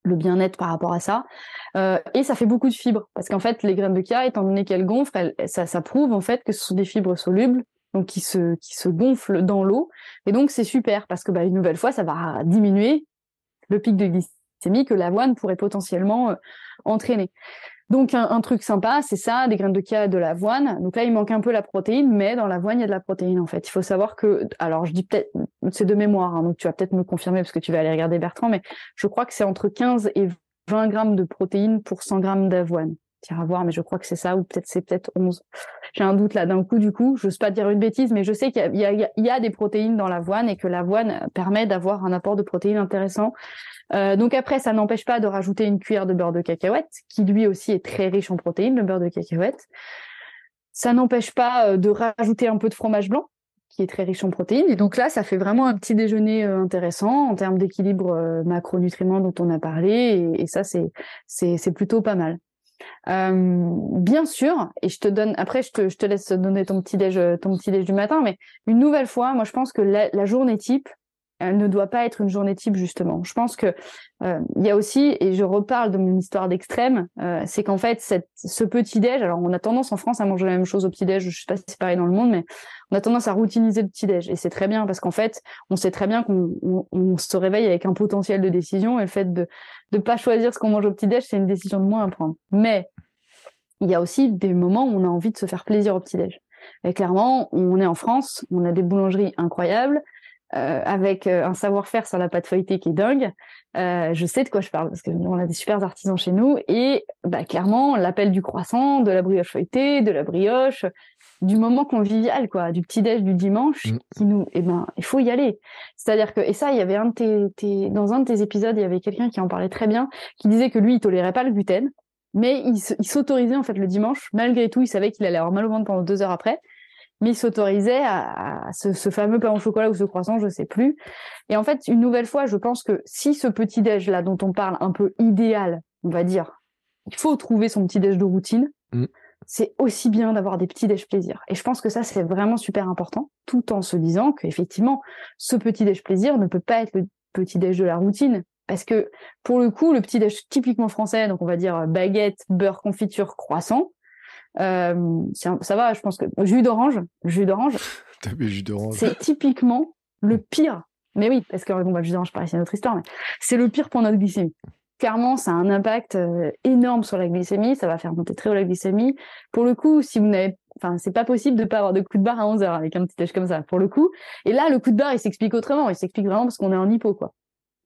Le bien-être par rapport à ça. Euh, et ça fait beaucoup de fibres. Parce qu'en fait, les graines de chia, étant donné qu'elles gonflent, ça, ça prouve en fait que ce sont des fibres solubles donc qui se qui se gonflent dans l'eau et donc c'est super parce que bah, une nouvelle fois ça va diminuer le pic de glycémie que l'avoine pourrait potentiellement euh, entraîner. Donc un, truc sympa, c'est ça, des graines de chia, de l'avoine. Donc là, il manque un peu la protéine, mais dans l'avoine, il y a de la protéine en fait. Il faut savoir que, alors je dis peut-être, c'est de mémoire, hein, donc tu vas peut-être me confirmer parce que tu vas aller regarder Bertrand, mais je crois que c'est entre 15 et 20 grammes de protéines pour 100 grammes d'avoine. À voir, mais je crois que c'est ça, ou peut-être c'est peut-être 11. J'ai un doute là d'un coup, du coup, je n'ose pas dire une bêtise, mais je sais qu'il y, a, des protéines dans l'avoine et que l'avoine permet d'avoir un apport de protéines intéressant euh, donc après, ça n'empêche pas de rajouter une cuillère de beurre de cacahuète, qui lui aussi est très riche en protéines, le beurre de cacahuète. Ça n'empêche pas euh, de rajouter un peu de fromage blanc, qui est très riche en protéines. Et donc là, ça fait vraiment un petit déjeuner euh, intéressant en termes d'équilibre macronutriments dont on a parlé. Et, ça, c'est c'est plutôt pas mal. Bien sûr, et je te donne après, je te, laisse donner ton petit déj, ton petit déj du matin, mais une nouvelle fois, moi je pense que la journée type, elle ne doit pas être une journée type justement. Je pense que euh, y a aussi, et je reparle de mon histoire d'extrême, euh, c'est qu'en fait ce petit déj, alors on a tendance en France à manger la même chose au petit déj, je sais pas si c'est pareil dans le monde, mais on a tendance à routiniser le petit déj et c'est très bien parce qu'en fait on sait très bien qu'on on, se réveille avec un potentiel de décision et le fait de ne pas choisir ce qu'on mange au petit déj, c'est une décision de moins à prendre. Mais il y a aussi des moments où on a envie de se faire plaisir au petit déj. Et clairement, on est en France, on a des boulangeries incroyables, euh, avec euh, un savoir-faire sur la pâte feuilletée qui est dingue. Euh, je sais de quoi je parle parce que on a des super artisans chez nous et bah, clairement l'appel du croissant, de la brioche feuilletée, de la brioche, du moment convivial quoi, du petit déj du dimanche mm. qui nous, eh ben il faut y aller. C'est-à-dire que et ça il y avait un de tes, dans un de tes épisodes il y avait quelqu'un qui en parlait très bien, qui disait que lui il tolérait pas le gluten, mais il s'autorisait en fait le dimanche malgré tout il savait qu'il allait avoir mal au ventre pendant deux heures après mais à, ce, fameux pain au chocolat ou ce croissant, je sais plus. Et en fait, une nouvelle fois, je pense que si ce petit déj là dont on parle un peu idéal, on va dire, il faut trouver son petit déj de routine. Mm. C'est aussi bien d'avoir des petits déj plaisir. Et je pense que ça, c'est vraiment super important, tout en se disant qu'effectivement, ce petit déj plaisir ne peut pas être le petit déj de la routine. Parce que pour le coup, le petit déj typiquement français, donc on va dire baguette, beurre, confiture, croissant, euh, ça va, je pense que jus d'orange, jus d'orange. C'est typiquement le pire. Mais oui, parce que bon, bah, jus d'orange, pareil, c'est notre histoire. Mais c'est le pire pour notre glycémie. Clairement, ça a un impact euh, énorme sur la glycémie. Ça va faire monter très haut la glycémie. Pour le coup, si vous n'avez Enfin, c'est pas possible de pas avoir de coup de barre à 11 heures avec un petit déj comme ça, pour le coup. Et là, le coup de barre, il s'explique autrement. Il s'explique vraiment parce qu'on est en hypo, quoi.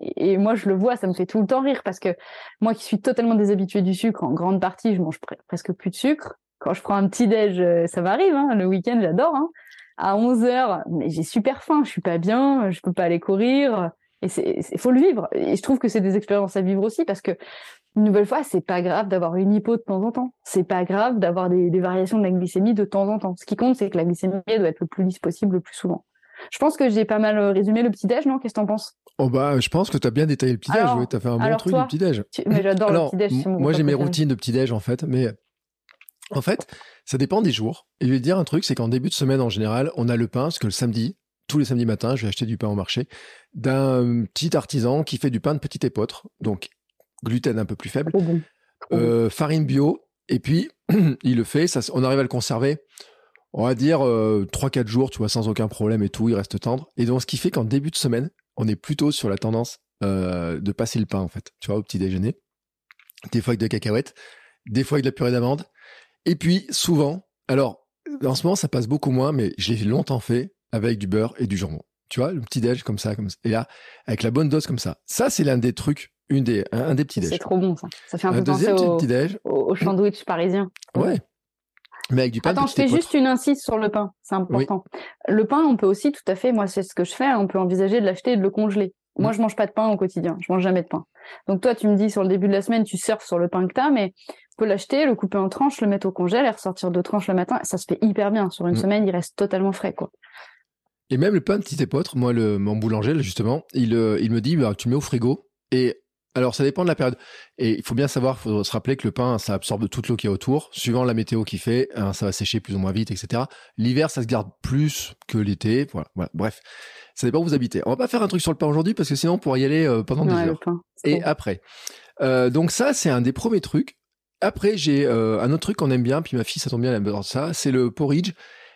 Et, moi, je le vois, ça me fait tout le temps rire parce que moi qui suis totalement déshabituée du sucre, en grande partie, je mange presque plus de sucre quand je prends un petit déj, euh, ça m'arrive, hein, le week-end, j'adore. Hein, à 11 heures, mais j'ai super faim, je suis pas bien, je peux pas aller courir. Et c'est, faut le vivre. Et je trouve que c'est des expériences à vivre aussi parce que une nouvelle fois, c'est pas grave d'avoir une hypo de temps en temps. C'est pas grave d'avoir des, variations de la glycémie de temps en temps. Ce qui compte, c'est que la glycémie doit être le plus lisse possible le plus souvent. Je pense que j'ai pas mal résumé le petit-déj, non? Qu'est-ce que t'en penses? Oh bah, je pense que tu as bien détaillé le petit-déj, tu as fait un bon truc du petit-déj. Mais j'adore le petit-déj. Moi, j'ai mes routines de petit-déj, en fait, mais en fait, ça dépend des jours. Et je vais te dire un truc, c'est qu'en début de semaine, en général, on a le pain, parce que le samedi, tous les samedis matins, je vais acheter du pain au marché d'un petit artisan qui fait du pain de petite épeautre, donc gluten un peu plus faible, euh, farine bio, et puis il le fait, ça, on arrive à le conserver, on va dire 3-4 euh, jours, tu vois, sans aucun problème et tout, il reste tendre. Et donc ce qui fait qu'en début de semaine, on est plutôt sur la tendance euh, de passer le pain, en fait, tu vois, au petit déjeuner. Des fois avec de cacahuètes, des fois avec de la purée d'amande. Et puis souvent, alors en ce moment ça passe beaucoup moins, mais je l'ai longtemps fait, avec du beurre et du jambon. Tu vois, le petit déj comme ça, comme ça. Et là, avec la bonne dose comme ça. Ça, c'est l'un des trucs, une des, un, des petits déj. C'est trop bon, ça. Ça fait un, peu penser au, petit déj. au, sandwich parisien. Ouais. Mais avec du pain. Attends, je fais juste une insiste sur le pain. C'est important. Le pain, on peut aussi tout à fait, moi, c'est ce que je fais. On peut envisager de l'acheter et de le congeler. Moi, mm. je mange pas de pain au quotidien. Je mange jamais de pain. Donc toi, tu me dis sur le début de la semaine, tu surfes sur le pain que tu as, mais peux l'acheter, le couper en tranches, le mettre au congèle et ressortir deux tranches le matin. Ça se fait hyper bien. Sur une mm. semaine, il reste totalement frais, quoi. Et même le pain de petit épeautre, moi, le, mon boulanger, justement, il, euh, il me dit, bah, tu mets au frigo. Et alors, ça dépend de la période. Et il faut bien savoir, il faut se rappeler que le pain, ça absorbe toute l'eau qui est autour. Suivant la météo qu'il fait, hein, ça va sécher plus ou moins vite, etc. L'hiver, ça se garde plus que l'été. Voilà, voilà. Bref, ça dépend où vous habitez. On va pas faire un truc sur le pain aujourd'hui parce que sinon, on pourrait y aller euh, pendant des heures. Et après. Euh, donc ça, c'est un des premiers trucs. Après, j'ai un autre truc qu'on aime bien, puis ma fille, ça tombe bien, elle aime ça, c'est le porridge.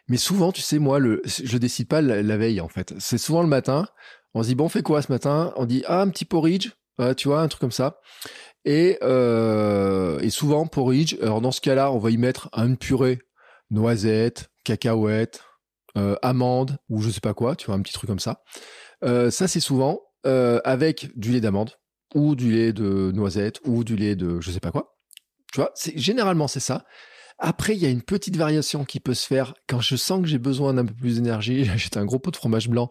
Mais souvent, tu sais, moi, le, je décide pas la, veille, en fait. C'est souvent le matin. On se dit, bon, on fait quoi ce matin? On dit, ah, un petit porridge, tu vois, un truc comme ça. Et, euh, et souvent, porridge, alors dans ce cas-là, on va y mettre une purée, noisettes, cacahuètes, euh, amandes, ou je sais pas quoi, tu vois, un petit truc comme ça. Euh, ça, c'est souvent euh, avec du lait d'amande, ou du lait de noisette, ou du lait de je sais pas quoi. Tu vois, c'est, généralement, c'est ça. Après, il y a une petite variation qui peut se faire quand je sens que j'ai besoin d'un peu plus d'énergie. J'achète un gros pot de fromage blanc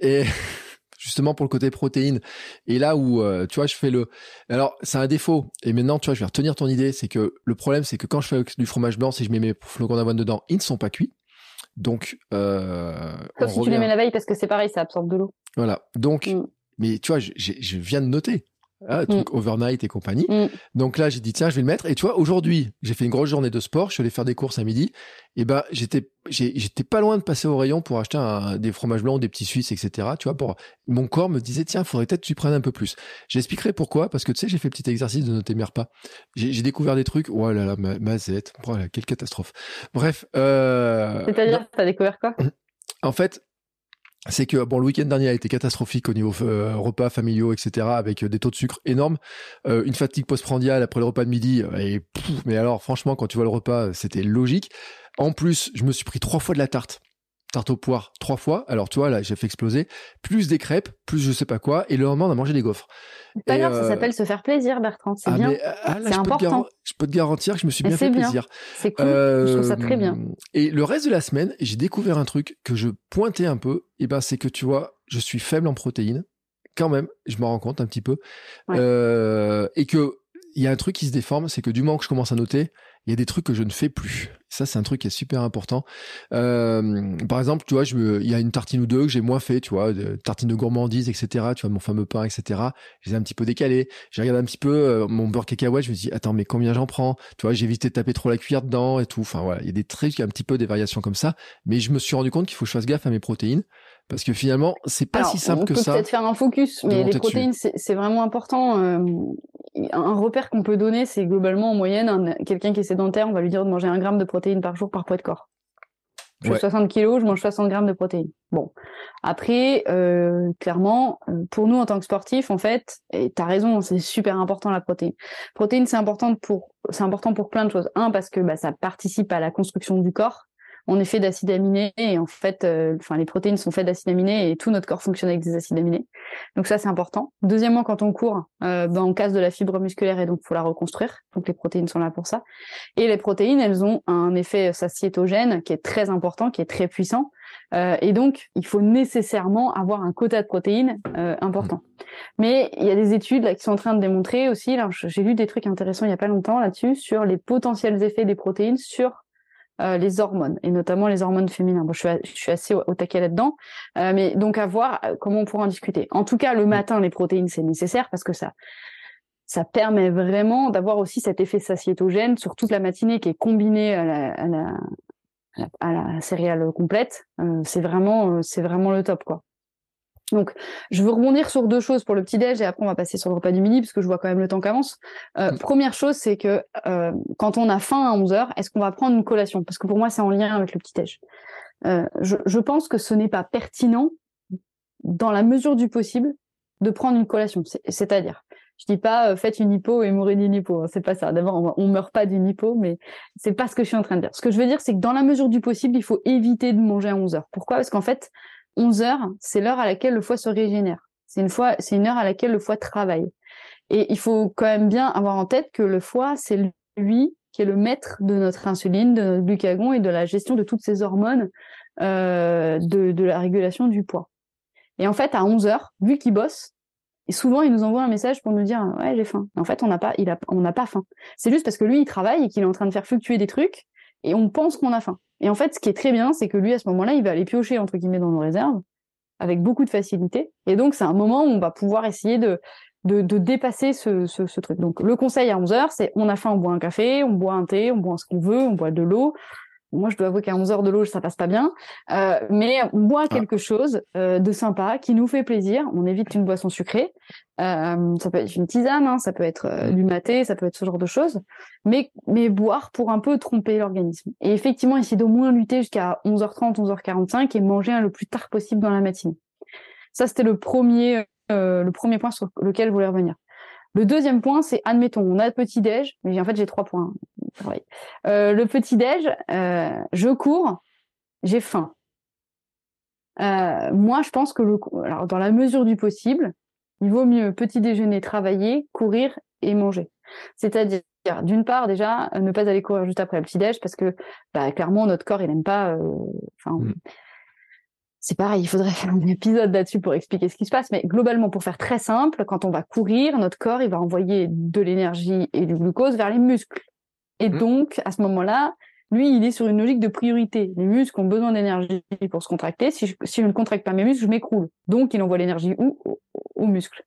et justement pour le côté protéines. Et là où, euh, tu vois, je fais le... Alors, c'est un défaut. Et maintenant, tu vois, je vais retenir ton idée. C'est que le problème, c'est que quand je fais du fromage blanc, si je mets mes flocons d'avoine dedans, ils ne sont pas cuits. Donc, euh, Sauf si tu les mets la veille parce que c'est pareil, ça absorbe de l'eau. Voilà. Donc, mm. mais tu vois, je, je viens de noter. Ah, truc mm. overnight et compagnie. Mm. Donc là, j'ai dit tiens, je vais le mettre. Et tu vois, aujourd'hui, j'ai fait une grosse journée de sport. Je suis allé faire des courses à midi. Et ben, j'étais, j'étais pas loin de passer au rayon pour acheter un, des fromages blancs, des petits suisses, etc. Tu vois, pour mon corps me disait tiens, faudrait peut-être que tu prennes un peu plus. J'expliquerai pourquoi, parce que tu sais, j'ai fait petit exercice de noter mes repas. J'ai découvert des trucs. Oh là là, ma, ma zette. Oh quelle catastrophe. Bref. Euh... C'est-à-dire, t'as découvert quoi? En fait, c'est que bon le week-end dernier a été catastrophique au niveau euh, repas familiaux etc avec euh, des taux de sucre énormes. Euh, une fatigue postprandiale après le repas de midi et mais alors franchement quand tu vois le repas c'était logique. En plus je me suis pris trois fois de la tarte tarte aux poires trois fois. Alors, tu vois, là, j'ai fait exploser. Plus des crêpes, plus je sais pas quoi. Et le lendemain, on a mangé des gaufres. Pas grave, ça euh, s'appelle se faire plaisir, Bertrand. C'est ah, bien. Ah, c'est important. je peux te garantir que je me suis bien fait plaisir. C'est cool. je trouve ça très bien. Euh, et le reste de la semaine, j'ai découvert un truc que je pointais un peu. Et ben, c'est que tu vois, je suis faible en protéines. Quand même, je m'en rends compte un petit peu. Euh, et que il y a un truc qui se déforme, c'est que du moment que je commence à noter, il y a des trucs que je ne fais plus. Ça, c'est un truc qui est super important. Euh, par exemple, tu vois, il y a une tartine ou deux que j'ai moins fait, tu vois, tartine de gourmandise, etc. Tu vois, mon fameux pain, etc. Je les ai un petit peu décalés. J'ai regardé un petit peu euh, mon beurre cacahuète. Je me dis, attends, mais combien j'en prends? Tu vois, j'ai évité de taper trop la cuillère dedans et tout. Enfin voilà, il y a des trucs, un petit peu des variations comme ça. Mais je me suis rendu compte qu'il faut que je fasse gaffe à mes protéines parce que finalement, c'est pas si simple que ça. On peut peut-être faire un focus, mais les protéines, c'est vraiment important. Euh, un repère qu'on peut donner, c'est globalement en moyenne, quelqu'un qui est sédentaire, on va lui dire de manger un gramme de protéines par jour par poids de corps. Je fais 60 kilos, je mange 60 grammes de protéines. Bon, après, euh, clairement, euh, pour nous en tant que sportifs, en fait, et t'as raison, c'est super important la protéine. Protéine, c'est important pour, c'est important pour plein de choses. Un, parce que bah, ça participe à la construction du corps on est fait d'acides aminés et en fait, euh, enfin les protéines sont faites d'acides aminés et tout notre corps fonctionne avec des acides aminés. Donc ça c'est important. Deuxièmement, quand on court, euh, ben, on casse de la fibre musculaire et donc faut la reconstruire. Donc les protéines sont là pour ça. Et les protéines, elles ont un effet satiétogène qui est très important, qui est très puissant. Euh, et donc, il faut nécessairement avoir un quota de protéines important. Mais il y a des études qui sont en train de démontrer aussi. J'ai lu des trucs intéressants il y a pas longtemps là-dessus sur les potentiels effets des protéines sur euh, les hormones, et notamment les hormones féminines. Bon, je, suis, je suis assez au, taquet là-dedans, euh, mais donc à voir euh, comment on pourra en discuter. En tout cas, le matin, les protéines, c'est nécessaire parce que ça, ça permet vraiment d'avoir aussi cet effet satiétogène sur toute la matinée qui est combiné à la, à la, à la céréale complète. c'est vraiment, c'est vraiment le top, quoi. Donc, je veux rebondir sur deux choses pour le petit-déj et après on va passer sur le repas du midi parce que je vois quand même le temps qu'avance. Euh. Première chose, c'est que euh, quand on a faim à 11 heures, est-ce qu'on va prendre une collation? Parce que pour moi, c'est en lien avec le petit-déj. Euh, je, je, pense que ce n'est pas pertinent, dans la mesure du possible, de prendre une collation. C'est-à-dire, je dis pas euh, faites une hypo et mourrez d'une hypo. Hein, c'est pas ça. D'abord, on, meurt pas d'une hypo, mais c'est pas ce que je suis en train de dire. Ce que je veux dire, c'est que dans la mesure du possible, il faut éviter de manger à 11 heures. Pourquoi? Parce qu'en fait, 11 heures, c'est l'heure à laquelle le foie se régénère. C'est une fois, c'est une heure à laquelle le foie travaille. Et il faut quand même bien avoir en tête que le foie, c'est lui qui est le maître de notre insuline, de notre glucagon et de la gestion de toutes ces hormones euh, de, la régulation du poids. Et en fait, à 11 heures, vu qu'il bosse, et souvent il nous envoie un message pour nous dire ouais j'ai faim. En fait, on n'a pas, on n'a pas faim. C'est juste parce que lui il travaille et qu'il est en train de faire fluctuer des trucs et on pense qu'on a faim. Et en fait, ce qui est très bien, c'est que lui, à ce moment-là, il va aller piocher, entre guillemets, dans nos réserves, avec beaucoup de facilité. Et donc, c'est un moment où on va pouvoir essayer de, de, de dépasser ce, ce, ce, truc. Donc, le conseil à 11 heures, c'est on a faim, on boit un café, on boit un thé, on boit ce qu'on veut, on boit de l'eau, moi, je dois avouer qu'à 11 heures de l'eau, ça passe pas bien. Euh, mais on boit ah. quelque chose euh, de sympa, qui nous fait plaisir. On évite une boisson sucrée. Euh, ça peut être une tisane, hein, ça peut être euh, du maté, ça peut être ce genre de choses. Mais, mais boire pour un peu tromper l'organisme. Et effectivement, essayer d'au moins lutter jusqu'à 11h30, 11h45 et manger hein, le plus tard possible dans la matinée. Ça, c'était le premier, le premier point sur lequel je voulais revenir. Le deuxième point, c'est admettons, on a le petit déj, mais en fait j'ai trois points. Euh, le petit déj, euh, je cours, j'ai faim. Euh, moi, je pense que dans la mesure du possible, il vaut mieux petit déjeuner, travailler, courir et manger. C'est-à-dire, d'une part, déjà, ne pas aller courir juste après le petit déj parce que, bah, clairement, notre corps, il n'aime pas. Enfin, mm c'est pareil, il faudrait faire un épisode là-dessus pour expliquer ce qui se passe. Mais globalement, pour faire très simple, quand on va courir, notre corps, il va envoyer de l'énergie et du glucose vers les muscles. Et mmh. donc, à ce moment-là, lui, il est sur une logique de priorité. Les muscles ont besoin d'énergie pour se contracter. Si je, ne contracte pas mes muscles, je m'écroule. Donc, il envoie l'énergie où aux, muscles.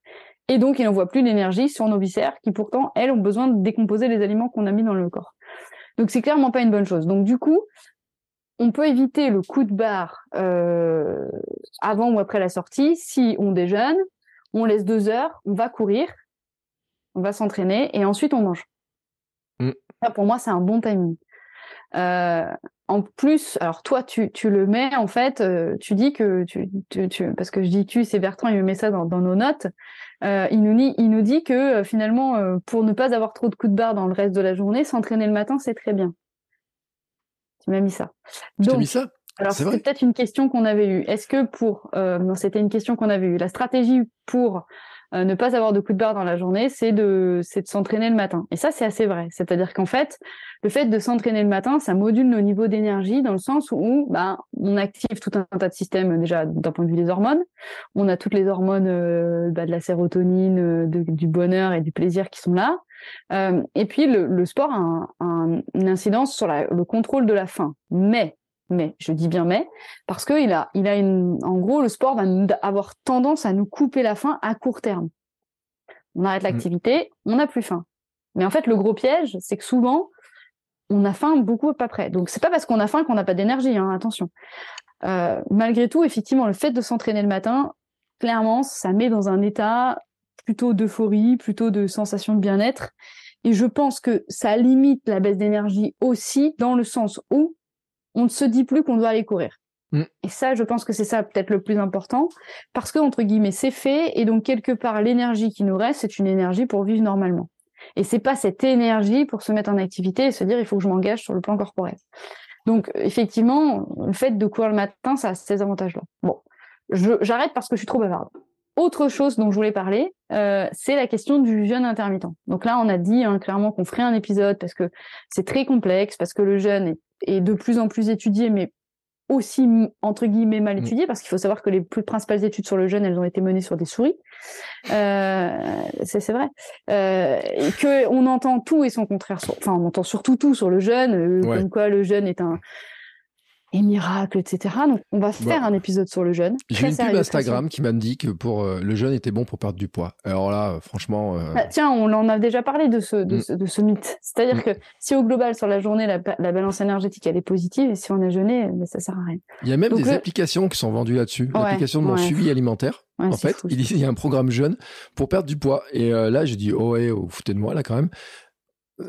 Et donc, il n'envoie plus l'énergie sur nos viscères qui, pourtant, elles, ont besoin de décomposer les aliments qu'on a mis dans le corps. Donc, c'est clairement pas une bonne chose. Donc, du coup, on peut éviter le coup de barre euh, avant ou après la sortie si on déjeune, on laisse deux heures, on va courir, on va s'entraîner et ensuite on mange. Mm. pour moi, c'est un bon timing. Euh, en plus, alors toi, tu, le mets en fait, euh, tu dis que tu, parce que je dis tu, c'est Bertrand, il me met ça dans, nos notes. il nous dit, il nous dit que finalement, pour ne pas avoir trop de coups de barre dans le reste de la journée, s'entraîner le matin, c'est très bien. Tu m'as mis ça. Donc, mis ça? alors c'est peut-être une question qu'on avait eue. Est-ce que pour euh, non c'était une question qu'on avait eue. La stratégie pour euh, ne pas avoir de coup de barre dans la journée, c'est de c'est de s'entraîner le matin. Et ça c'est assez vrai. C'est-à-dire qu'en fait, le fait de s'entraîner le matin, ça module nos niveaux d'énergie dans le sens où bah on active tout un, tas de systèmes déjà d'un point de vue des hormones. On a toutes les hormones euh, bah, de la sérotonine, du bonheur et du plaisir qui sont là. Euh, et puis le, sport a un, une incidence sur le contrôle de la faim. Mais, mais, je dis bien mais, parce que il a, il a une, en gros, le sport va avoir tendance à nous couper la faim à court terme. On arrête mmh. l'activité, on n'a plus faim. Mais en fait, le gros piège, c'est que souvent, on a faim beaucoup pas près. Donc c'est pas parce qu'on a faim qu'on n'a pas d'énergie, hein, attention. Euh, malgré tout, effectivement, le fait de s'entraîner le matin, clairement, ça met dans un état plutôt d'euphorie, plutôt de sensation de bien-être. Et je pense que ça limite la baisse d'énergie aussi dans le sens où on ne se dit plus qu'on doit aller courir. Mm. Et ça, je pense que c'est ça peut-être le plus important, parce que entre guillemets, c'est fait, et donc quelque part, l'énergie qui nous reste, c'est une énergie pour vivre normalement. Et c'est pas cette énergie pour se mettre en activité et se dire il faut que je m'engage sur le plan corporel. Donc effectivement, le fait de courir le matin, ça a ces avantages-là. Bon, j'arrête parce que je suis trop bavarde. Autre chose dont je voulais parler, euh, c'est la question du jeûne intermittent. Donc là, on a dit hein, clairement qu'on ferait un épisode parce que c'est très complexe, parce que le jeûne est, de plus en plus étudié, mais aussi entre guillemets mal mm. étudié parce qu'il faut savoir que les plus principales études sur le jeûne elles ont été menées sur des souris euh, c'est vrai euh, que on entend tout et son contraire enfin on entend surtout tout sur le jeûne comme quoi le jeûne est un et miracles, etc. Donc, on va faire un épisode sur le jeûne. J'ai une pub Instagram qui m'a dit que pour euh, le jeûne était bon pour perdre du poids. Alors là, euh, franchement. Euh, bah, tiens, on en a déjà parlé de ce, de, mm. ce, mythe. C'est-à-dire mm. que si au global, sur la journée, la, balance énergétique, elle est positive, et si on a jeûné, ça bah, ça sert à rien. Il y a même des applications qui sont vendues là-dessus. L'application de mon suivi alimentaire. en fait, il y a un programme jeune pour perdre du poids. Et là, j'ai dit, oh ouais, vous foutez de moi là quand même.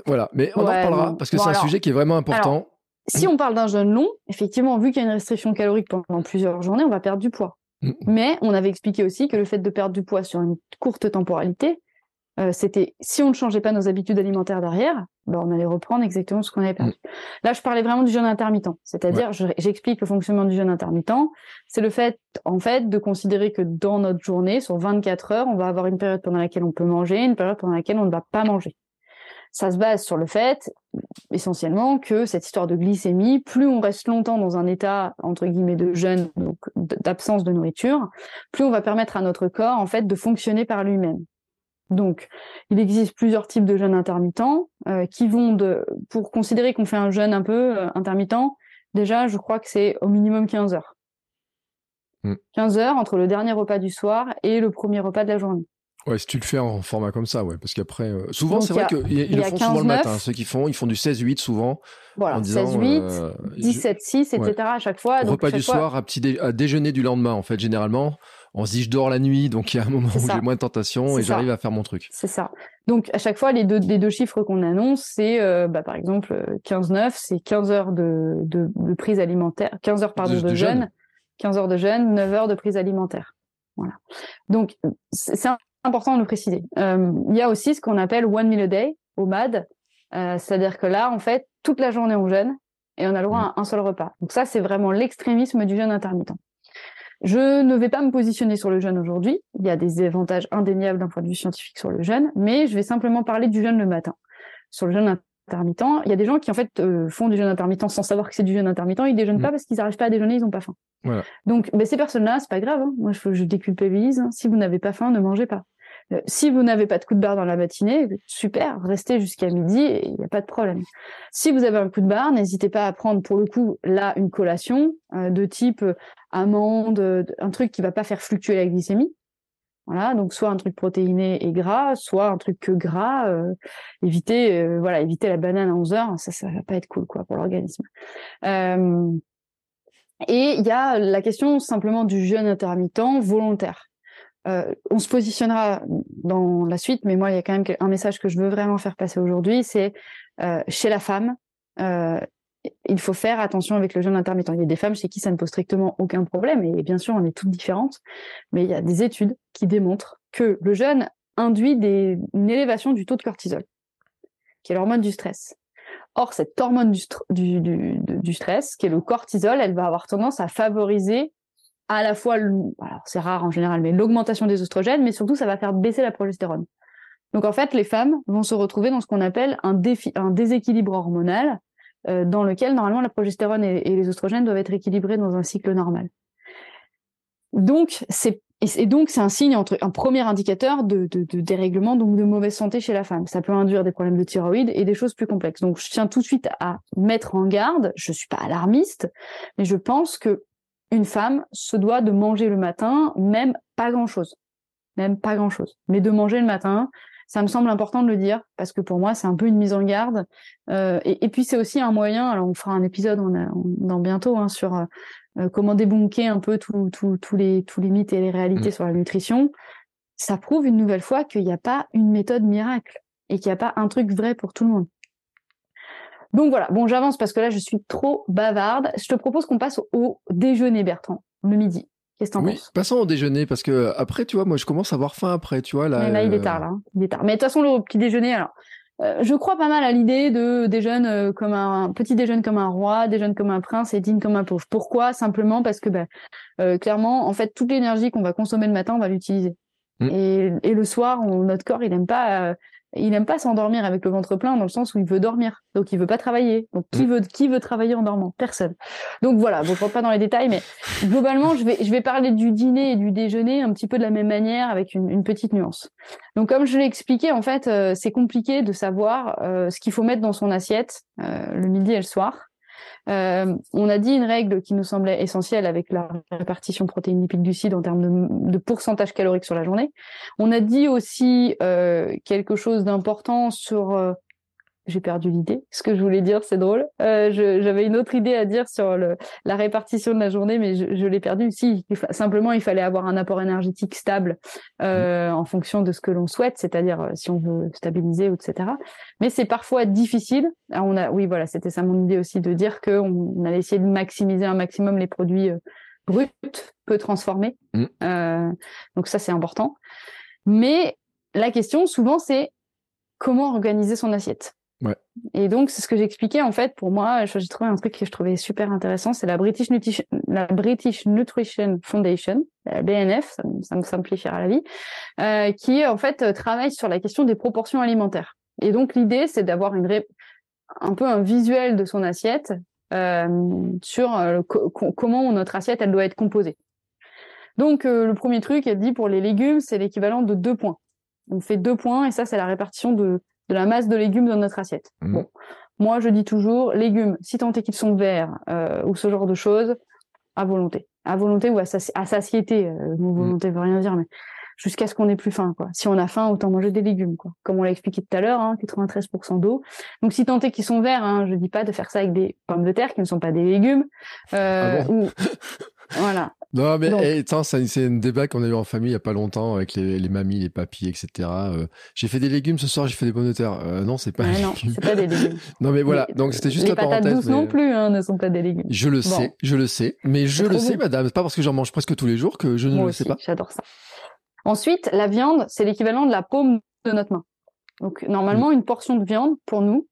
Voilà, mais on en reparlera parce que c'est un sujet qui est vraiment important. Si on parle d'un jeûne long, effectivement, vu qu'il y a une restriction calorique pendant plusieurs journées, on va perdre du poids. Mm. Mais on avait expliqué aussi que le fait de perdre du poids sur une courte temporalité, euh, c'était si on ne changeait pas nos habitudes alimentaires derrière, ben on allait reprendre exactement ce qu'on avait perdu. Mm. Là, je parlais vraiment du jeûne intermittent, c'est-à-dire j'explique le fonctionnement du jeûne intermittent. C'est le fait, en fait, de considérer que dans notre journée, sur 24 heures, on va avoir une période pendant laquelle on peut manger, une période pendant laquelle on ne va pas manger ça se base sur le fait, essentiellement, que cette histoire de glycémie, plus on reste longtemps dans un état, entre guillemets, de jeûne, donc d'absence de nourriture, plus on va permettre à notre corps, en fait, de fonctionner par lui-même. Donc, il existe plusieurs types de jeûnes intermittents euh, qui vont de, pour considérer qu'on fait un jeûne un peu euh, intermittent, déjà, je crois que c'est au minimum 15 heures. 15 mm. heures entre le dernier repas du soir et le premier repas de la journée. Ouais, si tu le fais en format comme ça, ouais, parce qu'après, euh, souvent c'est vrai qu'ils le font souvent le matin. Ceux qui font, ils font du 16-8 souvent. Voilà, 16-8, 17-6, etc. à chaque fois. Repas du soir, à petit déjeuner du lendemain, en fait, généralement. On se dit, je dors la nuit, donc il y a un moment où j'ai moins de tentation et j'arrive à faire mon truc. C'est ça. Donc à chaque fois, les deux, les deux chiffres qu'on annonce, c'est euh, bah, par exemple 15-9, c'est 15 heures de, de, de, prise alimentaire, 15 heures pardon, de, de jeûne, 15 heures de jeûne, 9 heures de prise alimentaire. Voilà. Donc c'est important de le préciser. Euh, il y a aussi ce qu'on appelle one meal a day, au MAD, euh, c'est-à-dire que là, en fait, toute la journée on jeûne et on a le droit à un seul repas. Donc ça, c'est vraiment l'extrémisme du jeûne intermittent. Je ne vais pas me positionner sur le jeûne aujourd'hui. Il y a des avantages indéniables d'un point de vue scientifique sur le jeûne, mais je vais simplement parler du jeûne le matin. Sur le jeûne intermittent, il y a des gens qui en fait euh, font du jeûne intermittent sans savoir que c'est du jeûne intermittent. Ils déjeunent mm. pas parce qu'ils n'arrivent pas à déjeuner, ils n'ont pas faim. Donc, ben, ces personnes-là, c'est pas grave. Hein. Moi, je, je déculpabilise. Hein. Si vous n'avez pas faim, ne mangez pas. Euh, si vous n'avez pas de coup de barre dans la matinée, super, restez jusqu'à midi il n'y a pas de problème. Si vous avez un coup de barre, n'hésitez pas à prendre pour le coup là une collation euh, de type amande, un truc qui va pas faire fluctuer la glycémie. Voilà, donc soit un truc protéiné et gras, soit un truc que gras. évitez, voilà, évitez la banane à 11 heures, ça, ça va pas être cool quoi pour l'organisme. et il y a la question simplement du jeûne intermittent volontaire. Euh, on se positionnera dans la suite, mais moi, il y a quand même un message que je veux vraiment faire passer aujourd'hui, c'est euh, chez la femme, euh, il faut faire attention avec le jeûne intermittent. Il y a des femmes chez qui ça ne pose strictement aucun problème, et bien sûr, on est toutes différentes, mais il y a des études qui démontrent que le jeûne induit une élévation du taux de cortisol, qui est l'hormone du stress. Or, cette hormone du, stress, qui est le cortisol, elle va avoir tendance à favoriser à la fois, alors c'est rare en général, mais l'augmentation des oestrogènes, mais surtout ça va faire baisser la progestérone. Donc en fait, les femmes vont se retrouver dans ce qu'on appelle un déséquilibre hormonal, euh, dans lequel normalement la progestérone et, les oestrogènes doivent être équilibrés dans un cycle normal. Donc c'est et donc c'est un signe entre un premier indicateur de, de, dérèglement donc de mauvaise santé chez la femme. Ça peut induire des problèmes de thyroïde et des choses plus complexes. Donc je tiens tout de suite à mettre en garde. Je suis pas alarmiste, mais je pense que une femme se doit de manger le matin, même pas grand-chose. Même pas grand-chose. Mais de manger le matin, ça me semble important de le dire, parce que pour moi, c'est un peu une mise en garde. Euh, et, puis, c'est aussi un moyen, alors on fera un épisode on a, dans bientôt hein, sur euh, comment débunker un peu tous les, tous les mythes et les réalités mmh. sur la nutrition. Ça prouve une nouvelle fois qu'il n'y a pas une méthode miracle et qu'il n'y a pas un truc vrai pour tout le monde. Donc voilà, bon, j'avance parce que là, je suis trop bavarde. Je te propose qu'on passe au déjeuner, Bertrand, le midi. Qu'est-ce que t'en oui, Passons au déjeuner parce que après, tu vois, moi, je commence à avoir faim après, tu vois. Là, là il est euh, tard, là. Hein. Il est tard. Mais de toute façon, le petit déjeuner, alors, euh, je crois pas mal à l'idée de déjeuner euh, comme un, petit déjeuner comme un roi, déjeuner comme un prince et dîne comme un pauvre. Pourquoi? Simplement parce que, ben, clairement, en fait, toute l'énergie qu'on va consommer le matin, on va l'utiliser. Mm. Et, et, le soir, on, notre corps, il aime pas il n'aime pas s'endormir avec le ventre plein dans le sens où il veut dormir. Donc il veut pas travailler. Donc qui mm. veut qui veut travailler en dormant? Personne. Donc voilà, je ne rentre pas dans les détails, mais globalement, je vais je vais parler du dîner et du déjeuner un petit peu de la même manière avec une, petite nuance. Donc comme je l'ai expliqué, en fait, euh, c'est compliqué de savoir euh, ce qu'il faut mettre dans son assiette euh, le midi et le soir. Euh, on a dit une règle qui nous semblait essentielle avec la répartition protéines lipides glucides en termes de, pourcentage calorique sur la journée. On a dit aussi euh, quelque chose d'important sur euh, j'ai perdu l'idée. Ce que je voulais dire, c'est drôle. Euh, J'avais une autre idée à dire sur le, la répartition de la journée, mais je, je l'ai perdue. Si, simplement, il fallait avoir un apport énergétique stable euh, en fonction de ce que l'on souhaite, c'est-à-dire euh, si on veut stabiliser, etc. Mais c'est parfois difficile. Alors on a, oui, voilà, c'était ça mon idée aussi de dire qu'on on allait essayer de maximiser un maximum les produits bruts, peu transformés. Mmh. Donc ça, c'est important. Mais la question, souvent, c'est comment organiser son assiette? Et donc, c'est ce que j'expliquais. En fait, pour moi, j'ai trouvé un truc que je trouvais super intéressant. C'est la British, Nutrition Foundation, la BNF, ça, me simplifiera la vie, euh, qui, en fait, travaille sur la question des proportions alimentaires. Et donc, l'idée, c'est d'avoir un peu un visuel de son assiette euh, sur euh, comment notre assiette, elle doit être composée. Donc, euh, le premier truc, elle dit pour les légumes, c'est l'équivalent de deux points. On fait deux points, et ça, c'est la répartition de de la masse de légumes dans notre assiette. Mhm. Bon, moi je dis toujours légumes, si tant est qu'ils sont verts euh, ou ce genre de choses, à volonté, à volonté ou à, satiété. Euh, mhm. volonté veut rien dire, mais jusqu'à ce qu'on ait plus faim. Quoi. Si on a faim, autant manger des légumes, quoi. Comme on l'a expliqué tout à l'heure, hein, 93% d'eau. Donc si tant est qu'ils sont verts, hein, je dis pas de faire ça avec des pommes de terre qui ne sont pas des légumes. Euh, ah ou... voilà. Non, mais hey, c'est un débat qu'on a eu en famille il y a pas longtemps avec les, les mamies, les papis, etc. Euh, j'ai fait des légumes ce soir, j'ai fait des pommes de terre. Euh, non, c'est pas. non, pas des légumes. non, mais voilà. donc c'était juste la parenthèse. Les patates douces non plus hein, ne sont pas des légumes. Je le sais, je le sais, mais je le sais, madame. C'est pas parce que j'en mange presque tous les jours que je ne le sais pas. J'adore ça. Ensuite, la viande, c'est l'équivalent de la paume de notre main. Donc normalement, une portion de viande pour nous,